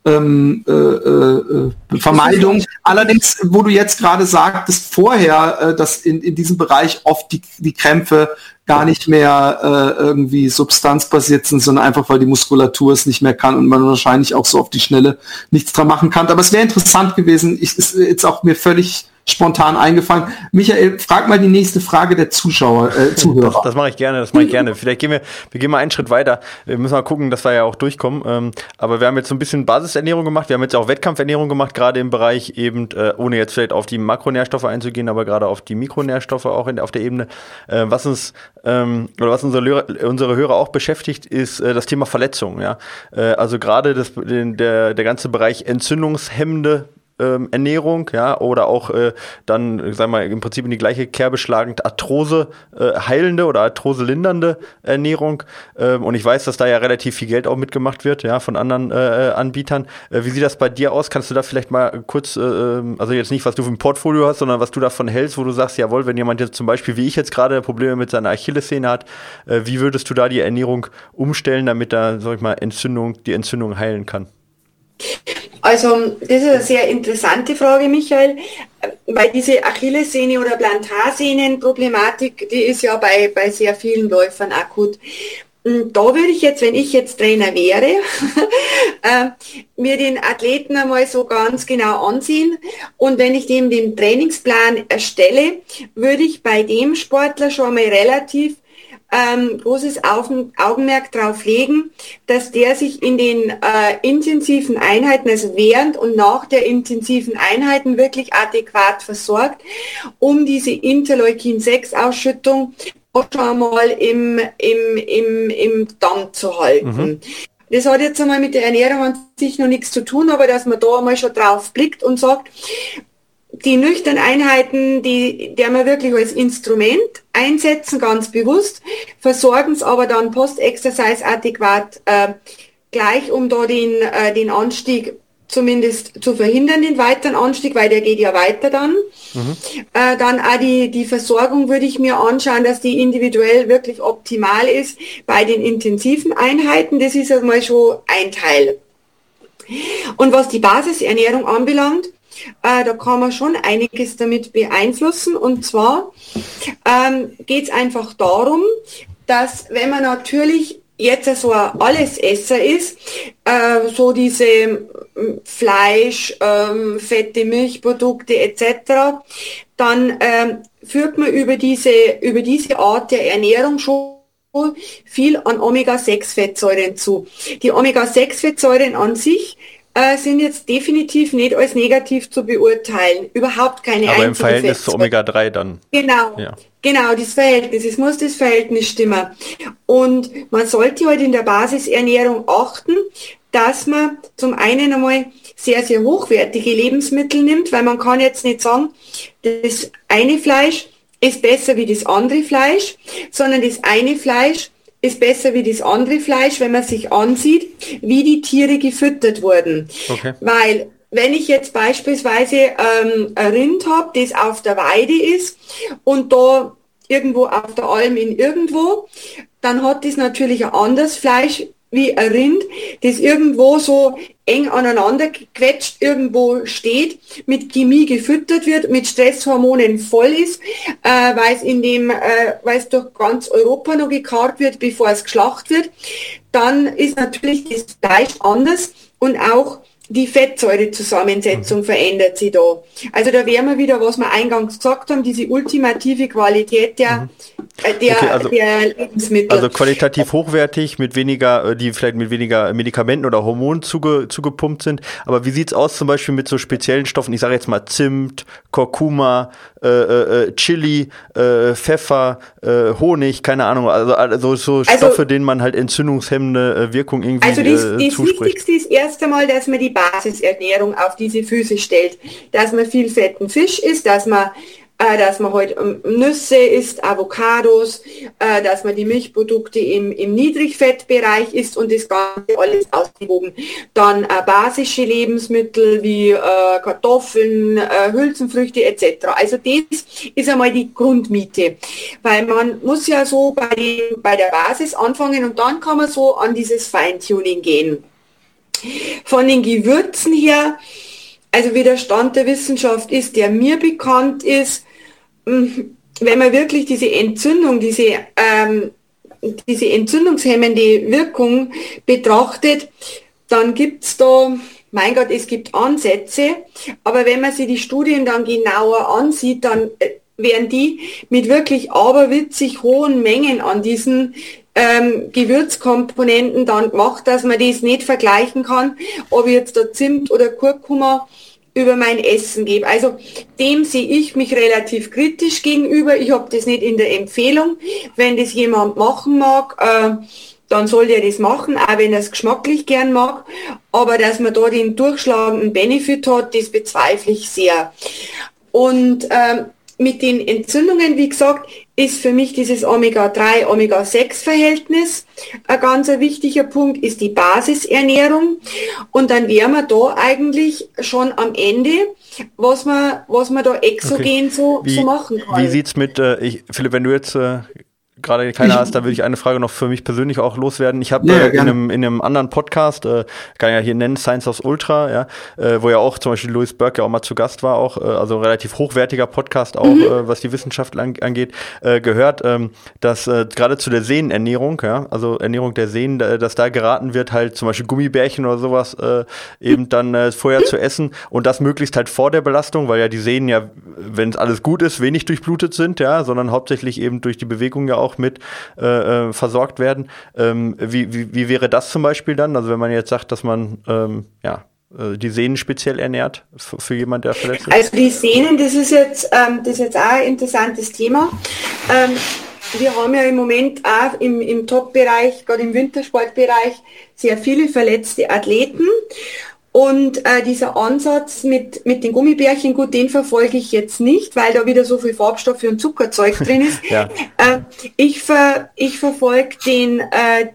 ähm, äh, äh, Vermeidung. Allerdings, wo du jetzt gerade sagtest, vorher, äh, dass in, in diesem Bereich oft die, die Krämpfe gar nicht mehr äh, irgendwie substanzbasiert sind, sondern einfach, weil die Muskulatur es nicht mehr kann und man wahrscheinlich auch so auf die Schnelle nichts dran machen kann. Aber es wäre interessant gewesen, ich, ist jetzt auch mir völlig spontan eingefallen. Michael, frag mal die nächste Frage der Zuschauer, äh, Zuhörer. Das, das mache ich gerne, das mache ich gerne. Vielleicht gehen wir, wir gehen mal einen Schritt weiter. Wir müssen mal gucken, dass wir ja auch durchkommen. Ähm, aber wir haben jetzt so ein bisschen Basisernährung gemacht. Wir haben jetzt auch Wettkampfernährung gemacht, gerade im Bereich eben, äh, ohne jetzt vielleicht auf die Makronährstoffe einzugehen, aber gerade auf die Mikronährstoffe auch in, auf der Ebene. Äh, was uns, ähm, oder was unsere, unsere Hörer auch beschäftigt, ist äh, das Thema Verletzung. Ja? Äh, also gerade das, der, der ganze Bereich entzündungshemmende ähm, Ernährung, ja, oder auch äh, dann, sagen wir mal, im Prinzip in die gleiche Kerbe schlagend Arthrose äh, heilende oder Arthrose lindernde Ernährung. Ähm, und ich weiß, dass da ja relativ viel Geld auch mitgemacht wird, ja, von anderen äh, Anbietern. Äh, wie sieht das bei dir aus? Kannst du da vielleicht mal kurz, äh, ähm, also jetzt nicht, was du für ein Portfolio hast, sondern was du davon hältst, wo du sagst, jawohl, wenn jemand jetzt zum Beispiel, wie ich jetzt gerade Probleme mit seiner Achillessehne hat, äh, wie würdest du da die Ernährung umstellen, damit da, sag ich mal, Entzündung, die Entzündung heilen kann? Also das ist eine sehr interessante Frage, Michael, weil diese Achillessehne oder Plantarsehnenproblematik, die ist ja bei, bei sehr vielen Läufern akut. Da würde ich jetzt, wenn ich jetzt Trainer wäre, äh, mir den Athleten einmal so ganz genau ansehen und wenn ich dem den Trainingsplan erstelle, würde ich bei dem Sportler schon mal relativ ähm, großes Augenmerk darauf legen, dass der sich in den äh, intensiven Einheiten, also während und nach der intensiven Einheiten wirklich adäquat versorgt, um diese Interleukin-6-Ausschüttung schon mal im, im, im, im Damm zu halten. Mhm. Das hat jetzt einmal mit der Ernährung an sich noch nichts zu tun, aber dass man da einmal schon drauf blickt und sagt, die nüchternen Einheiten, die, die wir wirklich als Instrument einsetzen, ganz bewusst, versorgen es aber dann post-exercise adäquat äh, gleich, um da den, äh, den Anstieg zumindest zu verhindern, den weiteren Anstieg, weil der geht ja weiter dann. Mhm. Äh, dann auch die, die Versorgung würde ich mir anschauen, dass die individuell wirklich optimal ist bei den intensiven Einheiten. Das ist einmal schon ein Teil. Und was die Basisernährung anbelangt, äh, da kann man schon einiges damit beeinflussen. Und zwar ähm, geht es einfach darum, dass wenn man natürlich jetzt so ein Allesesser ist, äh, so diese ähm, Fleisch, ähm, fette Milchprodukte etc., dann ähm, führt man über diese, über diese Art der Ernährung schon viel an Omega-6-Fettsäuren zu. Die Omega-6-Fettsäuren an sich äh, sind jetzt definitiv nicht als negativ zu beurteilen. Überhaupt keine Aber im Verhältnis zu Omega-3 dann. Genau. Ja. Genau, das Verhältnis. Es muss das Verhältnis stimmen. Und man sollte halt in der Basisernährung achten, dass man zum einen einmal sehr, sehr hochwertige Lebensmittel nimmt, weil man kann jetzt nicht sagen, das eine Fleisch ist besser wie das andere Fleisch, sondern das eine Fleisch ist besser wie das andere Fleisch, wenn man sich ansieht, wie die Tiere gefüttert wurden. Okay. Weil wenn ich jetzt beispielsweise ähm, ein Rind habe, das auf der Weide ist und da irgendwo auf der Alm in irgendwo, dann hat das natürlich ein anderes Fleisch wie ein Rind, das irgendwo so eng aneinander gequetscht irgendwo steht, mit Chemie gefüttert wird, mit Stresshormonen voll ist, äh, weil es in dem, äh, weil es durch ganz Europa noch gekarrt wird, bevor es geschlacht wird, dann ist natürlich das Fleisch anders und auch die Fettsäurezusammensetzung mhm. verändert sich da. Also da wären wir wieder, was wir eingangs gesagt haben, diese ultimative Qualität der, mhm. äh, der, okay, also, der, Lebensmittel. Also qualitativ hochwertig, mit weniger, äh, die vielleicht mit weniger Medikamenten oder Hormonen zuge, zugepumpt sind. Aber wie sieht's aus zum Beispiel mit so speziellen Stoffen? Ich sage jetzt mal Zimt, Kurkuma, äh, äh, äh Chili, äh, Pfeffer, äh, Honig, keine Ahnung, also, also so also Stoffe, also, denen man halt entzündungshemmende Wirkung irgendwie Also das, das Wichtigste ist erst einmal, dass man die Basisernährung auf diese Füße stellt. Dass man viel fetten Fisch isst, dass man äh, dass man heute ähm, Nüsse isst, Avocados, äh, dass man die Milchprodukte im, im Niedrigfettbereich isst und das Ganze alles ausgewogen. Dann äh, basische Lebensmittel wie Kartoffeln, Hülsenfrüchte etc. Also das ist einmal die Grundmiete, weil man muss ja so bei, bei der Basis anfangen und dann kann man so an dieses Feintuning gehen. Von den Gewürzen her, also wie der Stand der Wissenschaft ist, der mir bekannt ist, hm, wenn man wirklich diese Entzündung, diese, ähm, diese entzündungshemmende Wirkung betrachtet, dann gibt es da, mein Gott, es gibt Ansätze, aber wenn man sich die Studien dann genauer ansieht, dann äh, werden die mit wirklich aberwitzig hohen Mengen an diesen ähm, Gewürzkomponenten dann gemacht, dass man das nicht vergleichen kann, ob ich jetzt da Zimt oder Kurkuma über mein Essen gebe. Also dem sehe ich mich relativ kritisch gegenüber. Ich habe das nicht in der Empfehlung. Wenn das jemand machen mag, äh, dann soll der das machen, auch wenn er es geschmacklich gern mag. Aber dass man da den durchschlagenden Benefit hat, das bezweifle ich sehr. Und ähm, mit den Entzündungen, wie gesagt, ist für mich dieses Omega-3, Omega-6-Verhältnis ein ganz wichtiger Punkt, ist die Basisernährung. Und dann wären wir da eigentlich schon am Ende, was man, was man da exogen okay. so, wie, so machen kann. Wie sieht's mit, äh, ich, Philipp, wenn du jetzt äh, gerade keiner hast, da würde ich eine Frage noch für mich persönlich auch loswerden. Ich habe ja, äh, in, einem, in einem anderen Podcast, äh, kann ja hier nennen, Science of Ultra, ja, äh, wo ja auch zum Beispiel Louis Burke ja auch mal zu Gast war, auch, äh, also ein relativ hochwertiger Podcast auch, mhm. äh, was die Wissenschaft an, angeht, äh, gehört, ähm, dass äh, gerade zu der Sehnenernährung, ja, also Ernährung der Sehnen, äh, dass da geraten wird, halt zum Beispiel Gummibärchen oder sowas äh, eben dann äh, vorher zu essen und das möglichst halt vor der Belastung, weil ja die Sehnen ja, wenn es alles gut ist, wenig durchblutet sind, ja, sondern hauptsächlich eben durch die Bewegung ja auch auch mit äh, äh, versorgt werden. Ähm, wie, wie, wie wäre das zum Beispiel dann? Also wenn man jetzt sagt, dass man ähm, ja, äh, die Sehnen speziell ernährt für, für jemand, der verletzt ist? Also die Sehnen, das ist jetzt, ähm, das ist jetzt auch ein interessantes Thema. Ähm, wir haben ja im Moment auch im, im Top-Bereich, gerade im Wintersportbereich, sehr viele verletzte Athleten. Und äh, dieser Ansatz mit, mit den Gummibärchen, gut, den verfolge ich jetzt nicht, weil da wieder so viel Farbstoffe und Zuckerzeug drin ist. ja. äh, ich, ver, ich verfolge den, äh,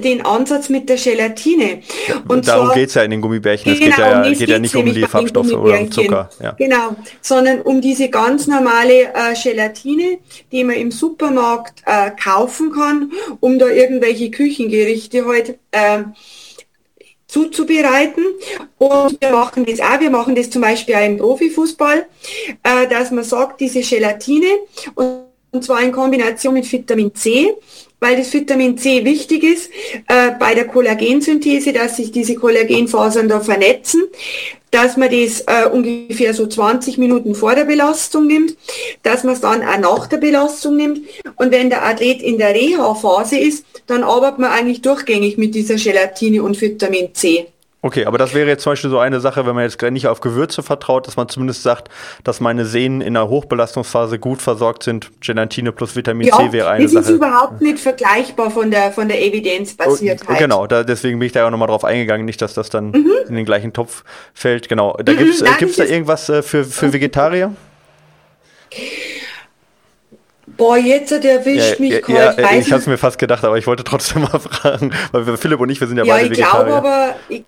den Ansatz mit der Gelatine. Und Darum geht es ja in den Gummibärchen. Es genau, geht, ja, um geht ja nicht um die Farbstoffe oder um Zucker. Ja. Genau, sondern um diese ganz normale äh, Gelatine, die man im Supermarkt äh, kaufen kann, um da irgendwelche Küchengerichte halt äh, zuzubereiten. Und wir machen das auch, wir machen das zum Beispiel auch im Profifußball, äh, dass man sagt, diese Gelatine, und zwar in Kombination mit Vitamin C, weil das Vitamin C wichtig ist äh, bei der Kollagensynthese, dass sich diese Kollagenfasern da vernetzen dass man das äh, ungefähr so 20 Minuten vor der Belastung nimmt, dass man es dann auch nach der Belastung nimmt. Und wenn der Athlet in der Reha-Phase ist, dann arbeitet man eigentlich durchgängig mit dieser Gelatine und Vitamin C. Okay, aber das wäre jetzt zum Beispiel so eine Sache, wenn man jetzt nicht auf Gewürze vertraut, dass man zumindest sagt, dass meine Sehnen in der Hochbelastungsphase gut versorgt sind. Gelatine plus Vitamin ja, C wäre eine das Sache. Das ist überhaupt nicht vergleichbar von der, von der Evidenzbasiertheit. Oh, genau, da, deswegen bin ich da ja auch nochmal drauf eingegangen, nicht, dass das dann mhm. in den gleichen Topf fällt. Genau. Da mhm, gibt's, äh, gibt's da irgendwas äh, für, für Vegetarier? Boah, jetzt hat er erwischt ja, mich ja, ja, Ich habe es mir fast gedacht, aber ich wollte trotzdem mal fragen, weil Philipp und ich, wir sind ja, ja beide Vegetarier. Ich glaube aber, ich,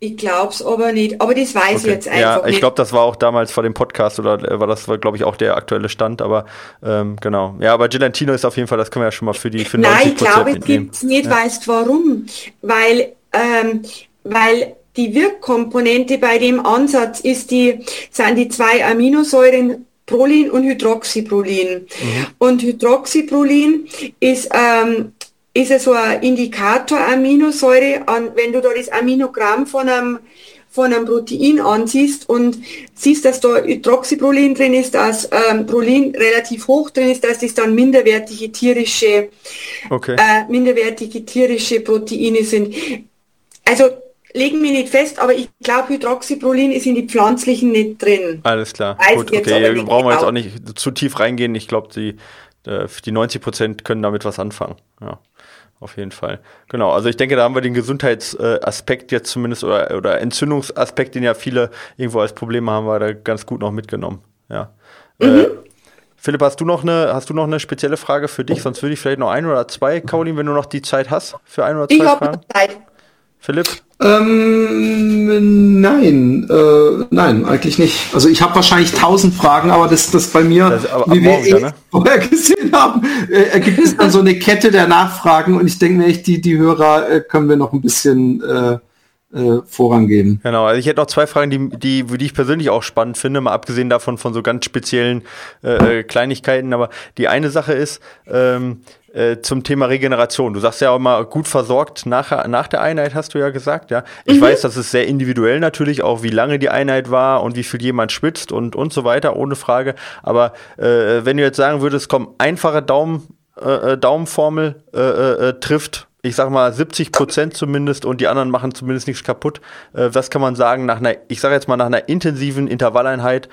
ich glaube es aber nicht. Aber das weiß okay. ich jetzt einfach ja, nicht. Ja, ich glaube, das war auch damals vor dem Podcast oder äh, war das, glaube ich, auch der aktuelle Stand. Aber ähm, genau. Ja, aber Gelantino ist auf jeden Fall, das können wir ja schon mal für die für Nein, ich glaube, es gibt es nicht. Ja. Weißt warum? Weil, ähm, weil die Wirkkomponente bei dem Ansatz ist die, sind die zwei Aminosäuren Prolin und Hydroxyprolin. Mhm. Und Hydroxyprolin ist ähm, ist es so ein Indikator Aminosäure, wenn du da das Aminogramm von einem, von einem Protein ansiehst und siehst, dass da Hydroxyprolin drin ist, dass ähm, Prolin relativ hoch drin ist, dass das dann minderwertige tierische, okay. äh, minderwertige tierische Proteine sind. Also legen wir nicht fest, aber ich glaube, Hydroxyprolin ist in die pflanzlichen nicht drin. Alles klar. Weiß Gut, okay, ja, brauchen wir jetzt genau. auch nicht zu tief reingehen. Ich glaube, die, äh, die 90 Prozent können damit was anfangen. Ja auf jeden Fall. Genau, also ich denke, da haben wir den Gesundheitsaspekt jetzt zumindest oder, oder Entzündungsaspekt, den ja viele irgendwo als Probleme haben, war da ganz gut noch mitgenommen. Ja. Mhm. Äh, Philipp, hast du noch eine, hast du noch eine spezielle Frage für dich? Sonst würde ich vielleicht noch ein oder zwei, Caroline, wenn du noch die Zeit hast für ein oder zwei ich Fragen. Zeit. Philipp? Ähm, nein, äh, nein, eigentlich nicht. Also ich habe wahrscheinlich tausend Fragen, aber das, das bei mir, das wie wir eh ne? vorher gesehen haben, äh, ergibt es dann so eine Kette der Nachfragen und ich denke mir echt, die, die Hörer äh, können wir noch ein bisschen äh, äh, vorangeben. Genau, also ich hätte noch zwei Fragen, die, die, die ich persönlich auch spannend finde, mal abgesehen davon von so ganz speziellen äh, äh Kleinigkeiten. Aber die eine Sache ist, ähm, äh, zum Thema Regeneration. Du sagst ja auch mal gut versorgt nach, nach der Einheit, hast du ja gesagt, ja. Ich mhm. weiß, das ist sehr individuell natürlich, auch wie lange die Einheit war und wie viel jemand schwitzt und, und so weiter, ohne Frage. Aber äh, wenn du jetzt sagen würdest, komm, einfache Daumen, äh, äh Daumenformel äh, äh, trifft ich sag mal 70 Prozent zumindest und die anderen machen zumindest nichts kaputt. Äh, was kann man sagen nach einer, ich sage jetzt mal nach einer intensiven Intervalleinheit?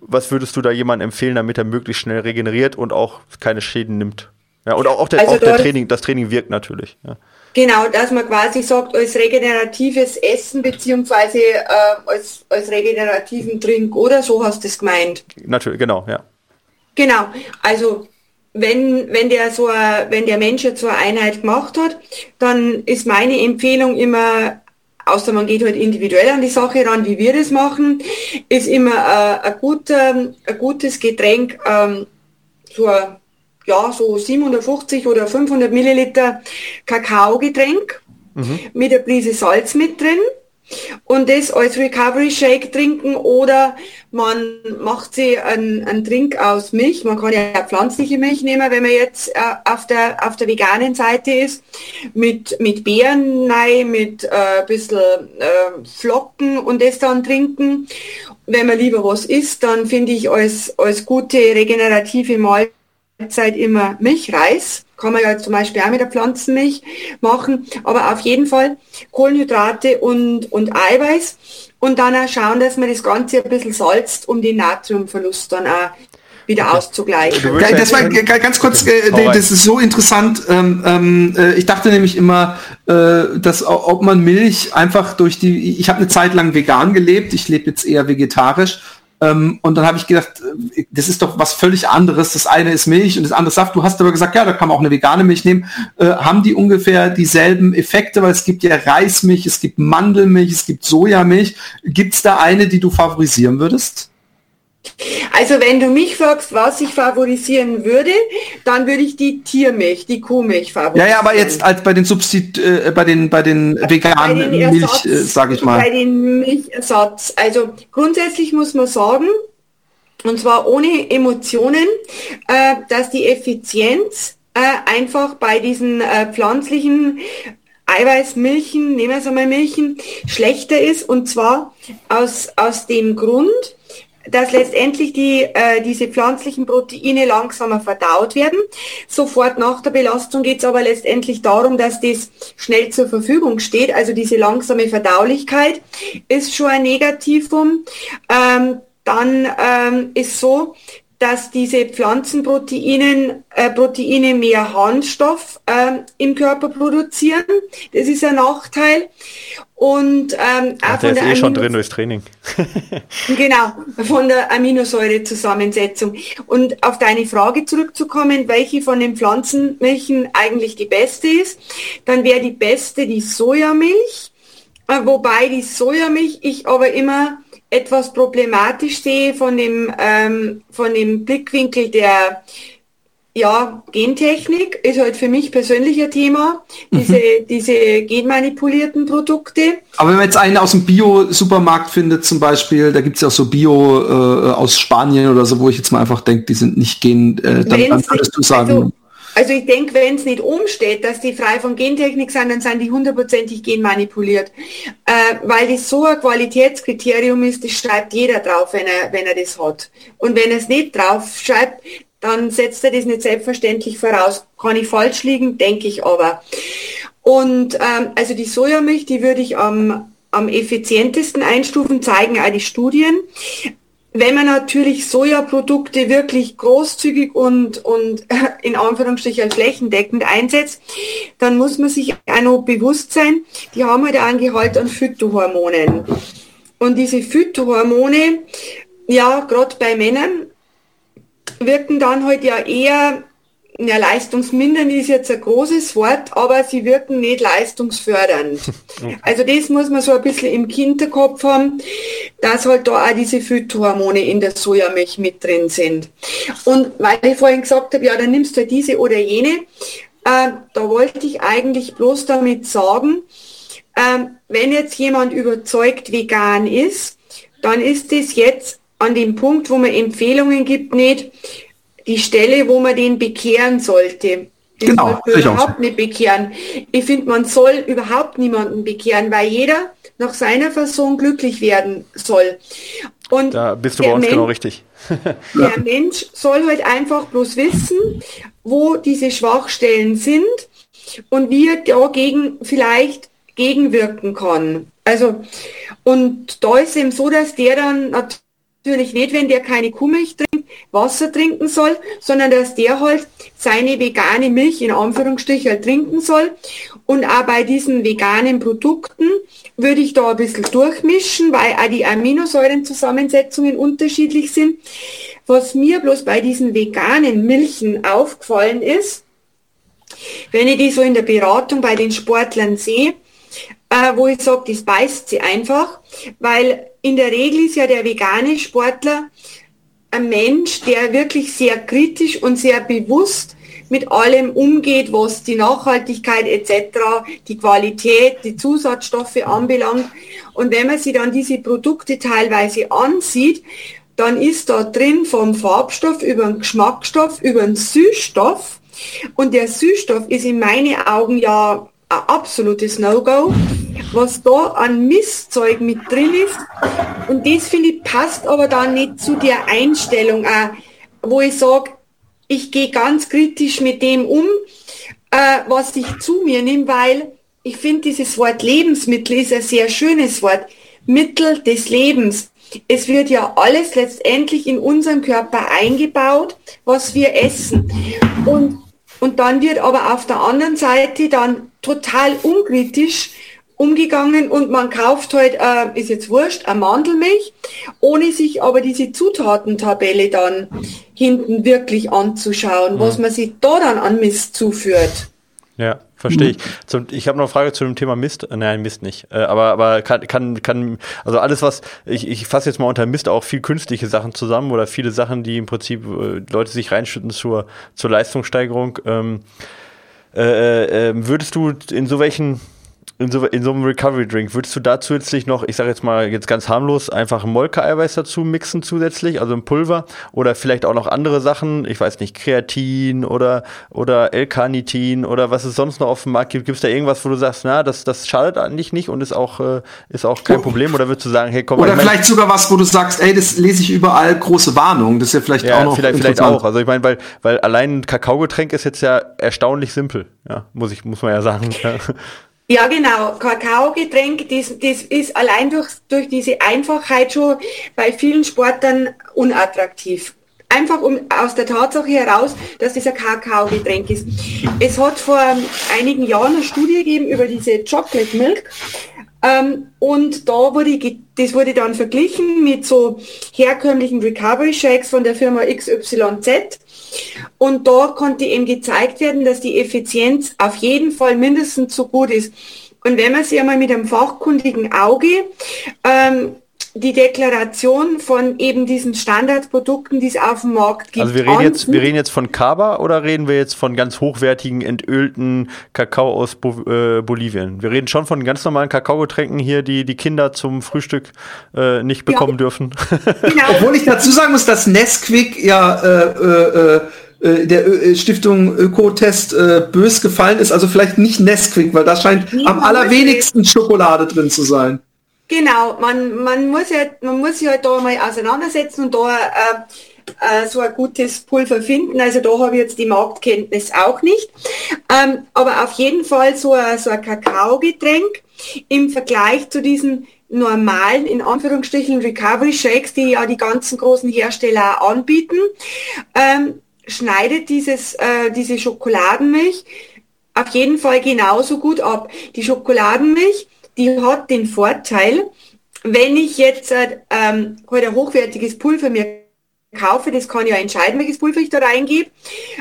Was würdest du da jemandem empfehlen, damit er möglichst schnell regeneriert und auch keine Schäden nimmt? Ja, und auch, auch, der, also auch der Training, das Training wirkt natürlich. Ja. Genau, dass man quasi sagt, als regeneratives Essen beziehungsweise äh, als, als regenerativen Trink oder so hast du es gemeint. Natürlich, genau, ja. Genau, also wenn, wenn der so wenn der Mensch jetzt so eine Einheit gemacht hat, dann ist meine Empfehlung immer, außer man geht halt individuell an die Sache ran, wie wir das machen, ist immer ein, guter, ein gutes Getränk, ähm, so ein ja, so 750 oder 500 Milliliter Kakaogetränk mhm. mit einer Prise Salz mit drin und das als Recovery Shake trinken oder man macht sie einen, einen Trink aus Milch. Man kann ja pflanzliche Milch nehmen, wenn man jetzt äh, auf, der, auf der veganen Seite ist, mit, mit Beeren rein, mit äh, bisschen äh, Flocken und das dann trinken. Wenn man lieber was isst, dann finde ich als, als gute regenerative Mahlzeit Zeit immer Milchreis. Kann man ja zum Beispiel auch mit der Pflanzenmilch machen. Aber auf jeden Fall Kohlenhydrate und, und Eiweiß. Und dann auch schauen, dass man das Ganze ein bisschen salzt, um den Natriumverlust dann auch wieder auszugleichen. Das war ganz kurz, äh, das ist so interessant. Ähm, ähm, äh, ich dachte nämlich immer, äh, dass ob man Milch einfach durch die, ich habe eine Zeit lang vegan gelebt, ich lebe jetzt eher vegetarisch ähm, und dann habe ich gedacht, äh, das ist doch was völlig anderes. Das eine ist Milch und das andere Saft. Du hast aber gesagt, ja, da kann man auch eine vegane Milch nehmen. Äh, haben die ungefähr dieselben Effekte? Weil es gibt ja Reismilch, es gibt Mandelmilch, es gibt Sojamilch. Gibt es da eine, die du favorisieren würdest? Also wenn du mich fragst, was ich favorisieren würde, dann würde ich die Tiermilch, die Kuhmilch favorisieren. Ja, ja, aber jetzt als bei den Substit äh, bei den bei den veganen bei den Milch, äh, sage ich mal. Bei den Milchersatz. Also grundsätzlich muss man sagen, und zwar ohne Emotionen, äh, dass die Effizienz äh, einfach bei diesen äh, pflanzlichen Eiweißmilchen, nehmen wir es einmal Milchen, schlechter ist. Und zwar aus, aus dem Grund, dass letztendlich die, äh, diese pflanzlichen Proteine langsamer verdaut werden. Sofort nach der Belastung geht es aber letztendlich darum, dass das schnell zur Verfügung steht. Also diese langsame Verdaulichkeit ist schon ein Negativum. Ähm, dann ähm, ist so, dass diese Pflanzenproteine äh, Proteine mehr Harnstoff äh, im Körper produzieren. Das ist ein Nachteil. Und ähm, auch ja, von der ist eh schon drin durchs Training. genau, von der Aminosäurezusammensetzung. Und auf deine Frage zurückzukommen, welche von den Pflanzenmilchen eigentlich die beste ist, dann wäre die beste die Sojamilch, äh, wobei die Sojamilch ich aber immer etwas problematisch sehe von dem, ähm, von dem Blickwinkel der ja, Gentechnik ist halt für mich persönlich ein Thema, diese, mhm. diese genmanipulierten Produkte. Aber wenn man jetzt einen aus dem Bio-Supermarkt findet zum Beispiel, da gibt es ja auch so Bio äh, aus Spanien oder so, wo ich jetzt mal einfach denke, die sind nicht gen, äh, dann, dann würdest du sagen. Also, also ich denke, wenn es nicht umsteht, dass die frei von Gentechnik sind, dann sind die hundertprozentig genmanipuliert. Äh, weil das so ein Qualitätskriterium ist, das schreibt jeder drauf, wenn er, wenn er das hat. Und wenn er es nicht drauf schreibt, dann setzt er das nicht selbstverständlich voraus. Kann ich falsch liegen, denke ich aber. Und ähm, also die Sojamilch, die würde ich am, am effizientesten einstufen, zeigen auch die Studien. Wenn man natürlich Sojaprodukte wirklich großzügig und, und in Anführungsstrichen flächendeckend einsetzt, dann muss man sich auch noch bewusst sein, die haben halt einen Gehalt an Phytohormonen. Und diese Phytohormone, ja, gerade bei Männern, wirken dann halt ja eher ja, leistungsmindernd ist jetzt ein großes Wort, aber sie wirken nicht leistungsfördernd. Also das muss man so ein bisschen im Kinderkopf haben, dass halt da auch diese Phytohormone in der Sojamilch mit drin sind. Und weil ich vorhin gesagt habe, ja, dann nimmst du halt diese oder jene, äh, da wollte ich eigentlich bloß damit sagen, äh, wenn jetzt jemand überzeugt vegan ist, dann ist es jetzt an dem Punkt, wo man Empfehlungen gibt, nicht die Stelle, wo man den bekehren sollte. Den genau, überhaupt nicht bekehren. Ich finde, man soll überhaupt niemanden bekehren, weil jeder nach seiner Fassung glücklich werden soll. Und da bist du bei uns Mensch, genau richtig. der Mensch soll halt einfach bloß wissen, wo diese Schwachstellen sind und wie er dagegen vielleicht gegenwirken kann. Also, und da ist eben so, dass der dann natürlich natürlich nicht, wenn der keine Kuhmilch trinkt, Wasser trinken soll, sondern dass der halt seine vegane Milch in Anführungsstrichen halt trinken soll. Und auch bei diesen veganen Produkten würde ich da ein bisschen durchmischen, weil auch die Aminosäurenzusammensetzungen unterschiedlich sind. Was mir bloß bei diesen veganen Milchen aufgefallen ist, wenn ich die so in der Beratung bei den Sportlern sehe, äh, wo ich sage, das beißt sie einfach, weil in der Regel ist ja der vegane Sportler ein Mensch, der wirklich sehr kritisch und sehr bewusst mit allem umgeht, was die Nachhaltigkeit etc., die Qualität, die Zusatzstoffe anbelangt. Und wenn man sich dann diese Produkte teilweise ansieht, dann ist da drin vom Farbstoff über den Geschmacksstoff, über den Süßstoff. Und der Süßstoff ist in meinen Augen ja ein absolutes No-Go, was da an Mistzeug mit drin ist. Und das finde ich passt aber dann nicht zu der Einstellung, auch, wo ich sage, ich gehe ganz kritisch mit dem um, äh, was ich zu mir nehme, weil ich finde dieses Wort Lebensmittel ist ein sehr schönes Wort. Mittel des Lebens. Es wird ja alles letztendlich in unserem Körper eingebaut, was wir essen. Und, und dann wird aber auf der anderen Seite dann total unkritisch umgegangen und man kauft halt, äh, ist jetzt wurscht, eine Mandelmilch, ohne sich aber diese Zutatentabelle dann hinten wirklich anzuschauen, mhm. was man sich da dann an Mist zuführt. Ja, verstehe ich. Zum, ich habe noch eine Frage zu dem Thema Mist. Äh, nein, Mist nicht. Äh, aber aber kann, kann, kann, also alles, was, ich, ich fasse jetzt mal unter Mist auch viel künstliche Sachen zusammen oder viele Sachen, die im Prinzip äh, Leute sich reinschütten zur, zur Leistungssteigerung. Ähm, äh, äh, würdest du in so welchen in so, in so einem Recovery Drink, würdest du da zusätzlich noch, ich sage jetzt mal jetzt ganz harmlos, einfach Molke-Eiweiß dazu mixen zusätzlich, also ein Pulver oder vielleicht auch noch andere Sachen, ich weiß nicht, Kreatin oder, oder L-Carnitin oder was es sonst noch auf dem Markt gibt. Gibt es da irgendwas, wo du sagst, na, das, das schadet eigentlich nicht und ist auch, äh, ist auch kein Problem oder würdest du sagen, hey, komm Oder vielleicht sogar was, wo du sagst, ey, das lese ich überall, große Warnung, das ist ja vielleicht ja, auch noch vielleicht, vielleicht auch, also ich meine, weil, weil allein ein Kakaogetränk ist jetzt ja erstaunlich simpel, ja, muss ich, muss man ja sagen. Ja, genau. Kakaogetränk, das, das ist allein durch, durch diese Einfachheit schon bei vielen Sportlern unattraktiv. Einfach um, aus der Tatsache heraus, dass dieser Kakaogetränk ist. Es hat vor einigen Jahren eine Studie gegeben über diese Chocolate Milk. Ähm, und da wurde, das wurde dann verglichen mit so herkömmlichen Recovery Shakes von der Firma XYZ. Und da konnte eben gezeigt werden, dass die Effizienz auf jeden Fall mindestens so gut ist. Und wenn man sich einmal mit einem fachkundigen Auge ähm, die Deklaration von eben diesen Standardprodukten, die es auf dem Markt gibt. Also wir reden jetzt, wir reden jetzt von Kaba oder reden wir jetzt von ganz hochwertigen entölten Kakao aus Bo äh, Bolivien? Wir reden schon von ganz normalen Kakaogetränken hier, die die Kinder zum Frühstück äh, nicht bekommen ja. dürfen. Genau. Obwohl ich dazu sagen muss, dass Nesquik ja äh, äh, äh der Ö Stiftung Ökotest äh, bös gefallen ist. Also vielleicht nicht Nesquik, weil da scheint am allerwenigsten Schokolade drin zu sein. Genau, man, man, muss ja, man muss sich halt da mal auseinandersetzen und da äh, äh, so ein gutes Pulver finden. Also da habe ich jetzt die Marktkenntnis auch nicht. Ähm, aber auf jeden Fall so ein, so ein Kakaogetränk im Vergleich zu diesen normalen, in Anführungsstrichen, Recovery Shakes, die ja die ganzen großen Hersteller anbieten, ähm, schneidet dieses, äh, diese Schokoladenmilch auf jeden Fall genauso gut ab. Die Schokoladenmilch die hat den Vorteil, wenn ich jetzt äh, ähm, halt ein hochwertiges Pulver mir kaufe, das kann ja entscheiden, welches Pulver ich da reingebe,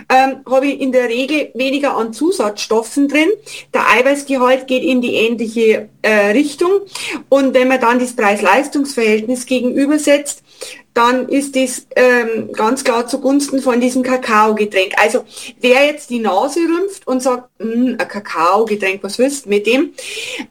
ähm, habe ich in der Regel weniger an Zusatzstoffen drin. Der Eiweißgehalt geht in die ähnliche äh, Richtung. Und wenn man dann das Preis-Leistungs-Verhältnis gegenübersetzt, dann ist das ähm, ganz klar zugunsten von diesem Kakaogetränk. Also wer jetzt die Nase rümpft und sagt, hm, ein Kakaogetränk, was willst du mit dem?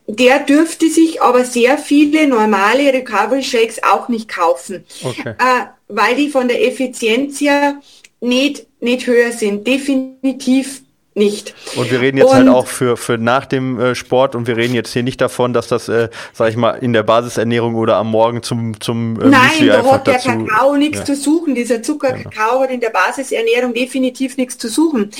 Der dürfte sich aber sehr viele normale Recovery Shakes auch nicht kaufen, okay. äh, weil die von der Effizienz her nicht, nicht höher sind. Definitiv nicht. Und wir reden jetzt halt und, halt auch für, für nach dem äh, Sport und wir reden jetzt hier nicht davon, dass das, äh, sag ich mal, in der Basisernährung oder am Morgen zum, zum äh, Nein, Müsli da hat der dazu, Kakao nichts ja. zu suchen. Dieser Zuckerkakao hat in der Basisernährung definitiv nichts zu suchen.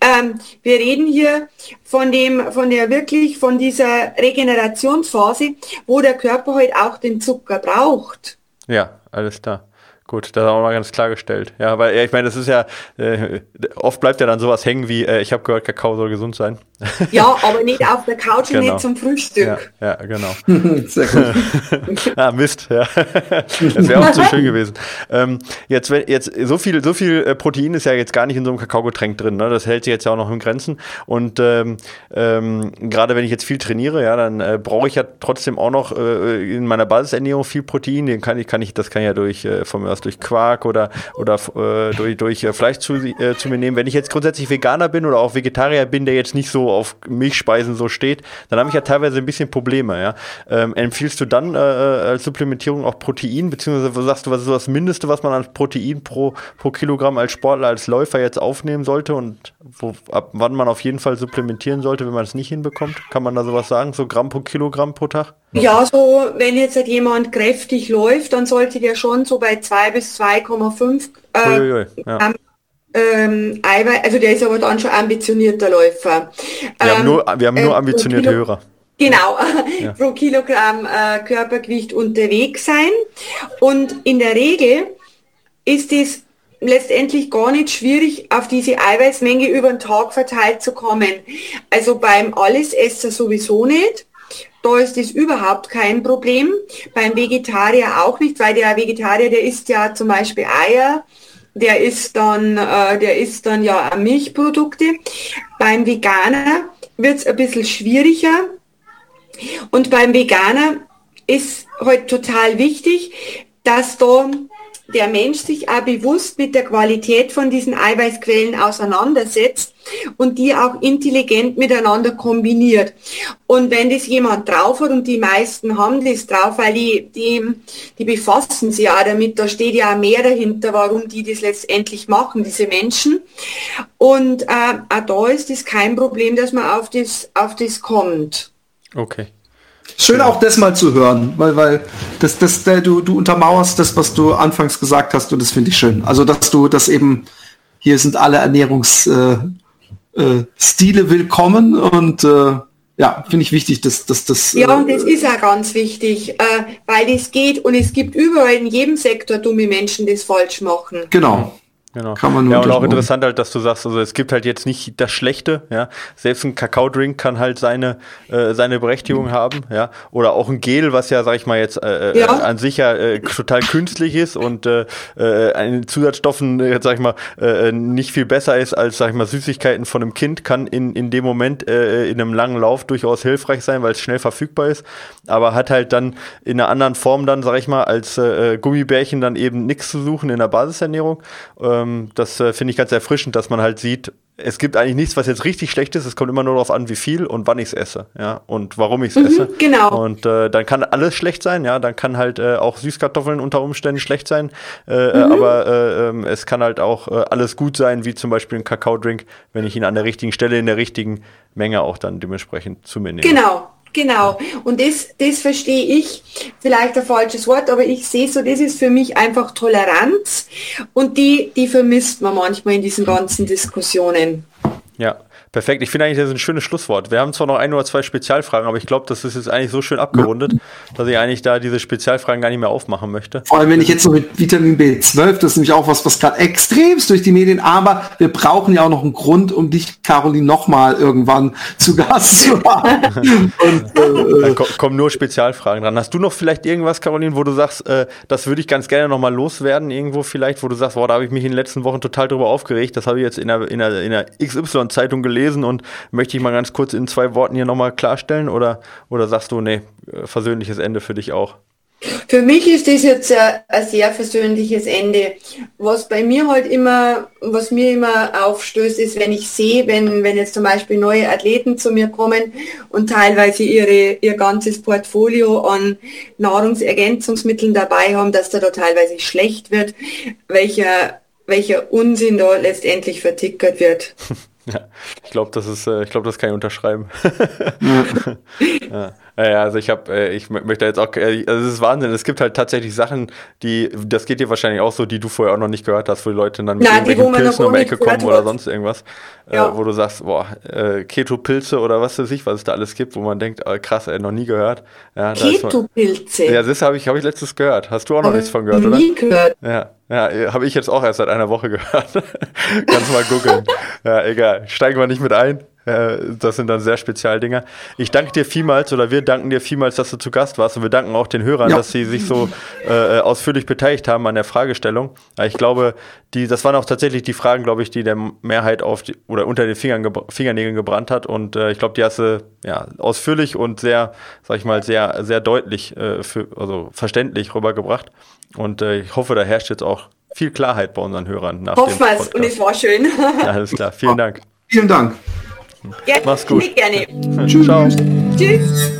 Ähm, wir reden hier von dem, von der wirklich, von dieser Regenerationsphase, wo der Körper halt auch den Zucker braucht. Ja, alles klar. Gut, das haben wir mal ganz klargestellt. Ja, weil ja, ich meine, das ist ja, äh, oft bleibt ja dann sowas hängen wie, äh, ich habe gehört, Kakao soll gesund sein. Ja, aber nicht auf der Couch genau. und nicht zum Frühstück. Ja, ja genau. Sehr gut. ah, Mist, ja. Das wäre auch zu schön gewesen. Ähm, jetzt, jetzt so viel, so viel äh, Protein ist ja jetzt gar nicht in so einem Kakaogetränk drin. Ne? Das hält sich jetzt ja auch noch in Grenzen. Und ähm, ähm, gerade wenn ich jetzt viel trainiere, ja, dann äh, brauche ich ja trotzdem auch noch äh, in meiner Basisernährung viel Protein. Den kann ich, kann ich, das kann ich ja durch äh, von aus durch Quark oder, oder äh, durch, durch äh, Fleisch zu, äh, zu mir nehmen. Wenn ich jetzt grundsätzlich Veganer bin oder auch Vegetarier bin, der jetzt nicht so auf Milchspeisen so steht, dann habe ich ja teilweise ein bisschen Probleme. Ja? Ähm, empfiehlst du dann äh, äh als Supplementierung auch Protein, beziehungsweise sagst du, was ist das Mindeste, was man an Protein pro, pro Kilogramm als Sportler, als Läufer jetzt aufnehmen sollte und wo, ab wann man auf jeden Fall supplementieren sollte, wenn man es nicht hinbekommt? Kann man da sowas sagen, so Gramm pro Kilogramm pro Tag? Ja, so wenn jetzt halt jemand kräftig läuft, dann sollte der schon so bei 2 bis 2,5 äh, ja. ähm, Eiweiß, also der ist aber dann schon ambitionierter Läufer. Wir ähm, haben nur, wir haben nur äh, ambitionierte Hörer. Genau, ja. pro Kilogramm äh, Körpergewicht unterwegs sein. Und in der Regel ist es letztendlich gar nicht schwierig, auf diese Eiweißmenge über den Tag verteilt zu kommen. Also beim Allesesser sowieso nicht. Da ist es überhaupt kein Problem. Beim Vegetarier auch nicht, weil der Vegetarier, der isst ja zum Beispiel Eier, der isst dann, äh, der isst dann ja Milchprodukte. Beim Veganer wird es ein bisschen schwieriger. Und beim Veganer ist heute halt total wichtig, dass da der Mensch sich auch bewusst mit der Qualität von diesen Eiweißquellen auseinandersetzt und die auch intelligent miteinander kombiniert. Und wenn das jemand drauf hat, und die meisten haben das drauf, weil die, die, die befassen sich ja damit, da steht ja auch mehr dahinter, warum die das letztendlich machen, diese Menschen. Und äh, auch da ist es kein Problem, dass man auf das, auf das kommt. Okay. Schön auch das mal zu hören, weil, weil das, das, der, du, du untermauerst das, was du anfangs gesagt hast und das finde ich schön. Also, dass du das eben, hier sind alle Ernährungsstile äh, äh, willkommen und äh, ja, finde ich wichtig, dass, dass das. Ja, und das ist auch ganz wichtig, äh, weil es geht und es gibt überall in jedem Sektor dumme Menschen, die es falsch machen. Genau. Genau. Kann man ja, und auch interessant halt, dass du sagst, also es gibt halt jetzt nicht das Schlechte, ja. Selbst ein Kakaodrink kann halt seine, äh, seine Berechtigung mhm. haben, ja. Oder auch ein Gel, was ja, sag ich mal, jetzt äh, äh ja. an sich ja äh, total künstlich ist und äh, äh, an Zusatzstoffen, äh, sag ich mal, äh, nicht viel besser ist als, sag ich mal, Süßigkeiten von einem Kind, kann in, in dem Moment äh, in einem langen Lauf durchaus hilfreich sein, weil es schnell verfügbar ist, aber hat halt dann in einer anderen Form dann, sag ich mal, als äh, Gummibärchen dann eben nichts zu suchen in der Basisernährung. Äh, ähm, das äh, finde ich ganz erfrischend, dass man halt sieht, es gibt eigentlich nichts, was jetzt richtig schlecht ist. Es kommt immer nur darauf an, wie viel und wann ich es esse, ja, und warum ich es mhm, esse. Genau. Und äh, dann kann alles schlecht sein, ja. Dann kann halt äh, auch Süßkartoffeln unter Umständen schlecht sein, äh, äh mhm. aber äh, ähm, es kann halt auch äh, alles gut sein, wie zum Beispiel ein Kakaodrink, wenn ich ihn an der richtigen Stelle in der richtigen Menge auch dann dementsprechend zu mir nehme. Genau. Genau. Und das, das verstehe ich, vielleicht ein falsches Wort, aber ich sehe so, das ist für mich einfach Toleranz und die, die vermisst man manchmal in diesen ganzen Diskussionen. Ja. Perfekt. Ich finde eigentlich, das ist ein schönes Schlusswort. Wir haben zwar noch ein oder zwei Spezialfragen, aber ich glaube, das ist jetzt eigentlich so schön abgerundet, ja. dass ich eigentlich da diese Spezialfragen gar nicht mehr aufmachen möchte. Vor allem, wenn ich jetzt so mit Vitamin B12, das ist nämlich auch was, was gerade extremst durch die Medien, aber wir brauchen ja auch noch einen Grund, um dich, Caroline, nochmal irgendwann zu Gast zu haben. Und, äh, Dann kommen nur Spezialfragen dran. Hast du noch vielleicht irgendwas, Caroline, wo du sagst, äh, das würde ich ganz gerne nochmal loswerden, irgendwo vielleicht, wo du sagst, boah, da habe ich mich in den letzten Wochen total drüber aufgeregt, das habe ich jetzt in der, in der, in der XY-Zeitung gelesen und möchte ich mal ganz kurz in zwei Worten hier nochmal klarstellen oder, oder sagst du, nee, äh, versöhnliches Ende für dich auch? Für mich ist das jetzt ein, ein sehr versöhnliches Ende. Was bei mir halt immer, was mir immer aufstößt, ist, wenn ich sehe, wenn, wenn jetzt zum Beispiel neue Athleten zu mir kommen und teilweise ihre, ihr ganzes Portfolio an Nahrungsergänzungsmitteln dabei haben, dass da, da teilweise schlecht wird, welcher, welcher Unsinn da letztendlich vertickert wird. Ja, ich glaube, das ist, äh, ich glaube, das kann ich unterschreiben. ja. Ja, also ich habe, äh, ich möchte jetzt auch, äh, also es ist Wahnsinn. Es gibt halt tatsächlich Sachen, die, das geht dir wahrscheinlich auch so, die du vorher auch noch nicht gehört hast, wo die Leute dann mit Nein, irgendwelchen Pilzen um die Ecke kommen oder sonst irgendwas, äh, ja. äh, wo du sagst, boah, äh, Keto-Pilze oder was weiß ich, was es da alles gibt, wo man denkt, krass, ey, noch nie gehört. Ja, Keto-Pilze? Ja, das habe ich, hab ich letztes gehört. Hast du auch noch nichts von gehört, oder? Nie gehört. Ja. Ja, habe ich jetzt auch erst seit einer Woche gehört. Kannst mal googeln. Ja, egal. Steigen wir nicht mit ein. Das sind dann sehr Spezialdinger. Ich danke dir vielmals oder wir danken dir vielmals, dass du zu Gast warst und wir danken auch den Hörern, ja. dass sie sich so äh, ausführlich beteiligt haben an der Fragestellung. Ich glaube, die, das waren auch tatsächlich die Fragen, glaube ich, die der Mehrheit auf die, oder unter den Fingern ge Fingernägeln gebrannt hat und äh, ich glaube, die hast du ja, ausführlich und sehr, sag ich mal, sehr, sehr deutlich, äh, für, also verständlich rübergebracht. Und äh, ich hoffe, da herrscht jetzt auch viel Klarheit bei unseren Hörern. Nach Hoffen wir es und es war schön. Ja, alles klar. Vielen Dank. Vielen Dank. Mach's gut. Gerne. Tschüss. Ciao. Tschüss.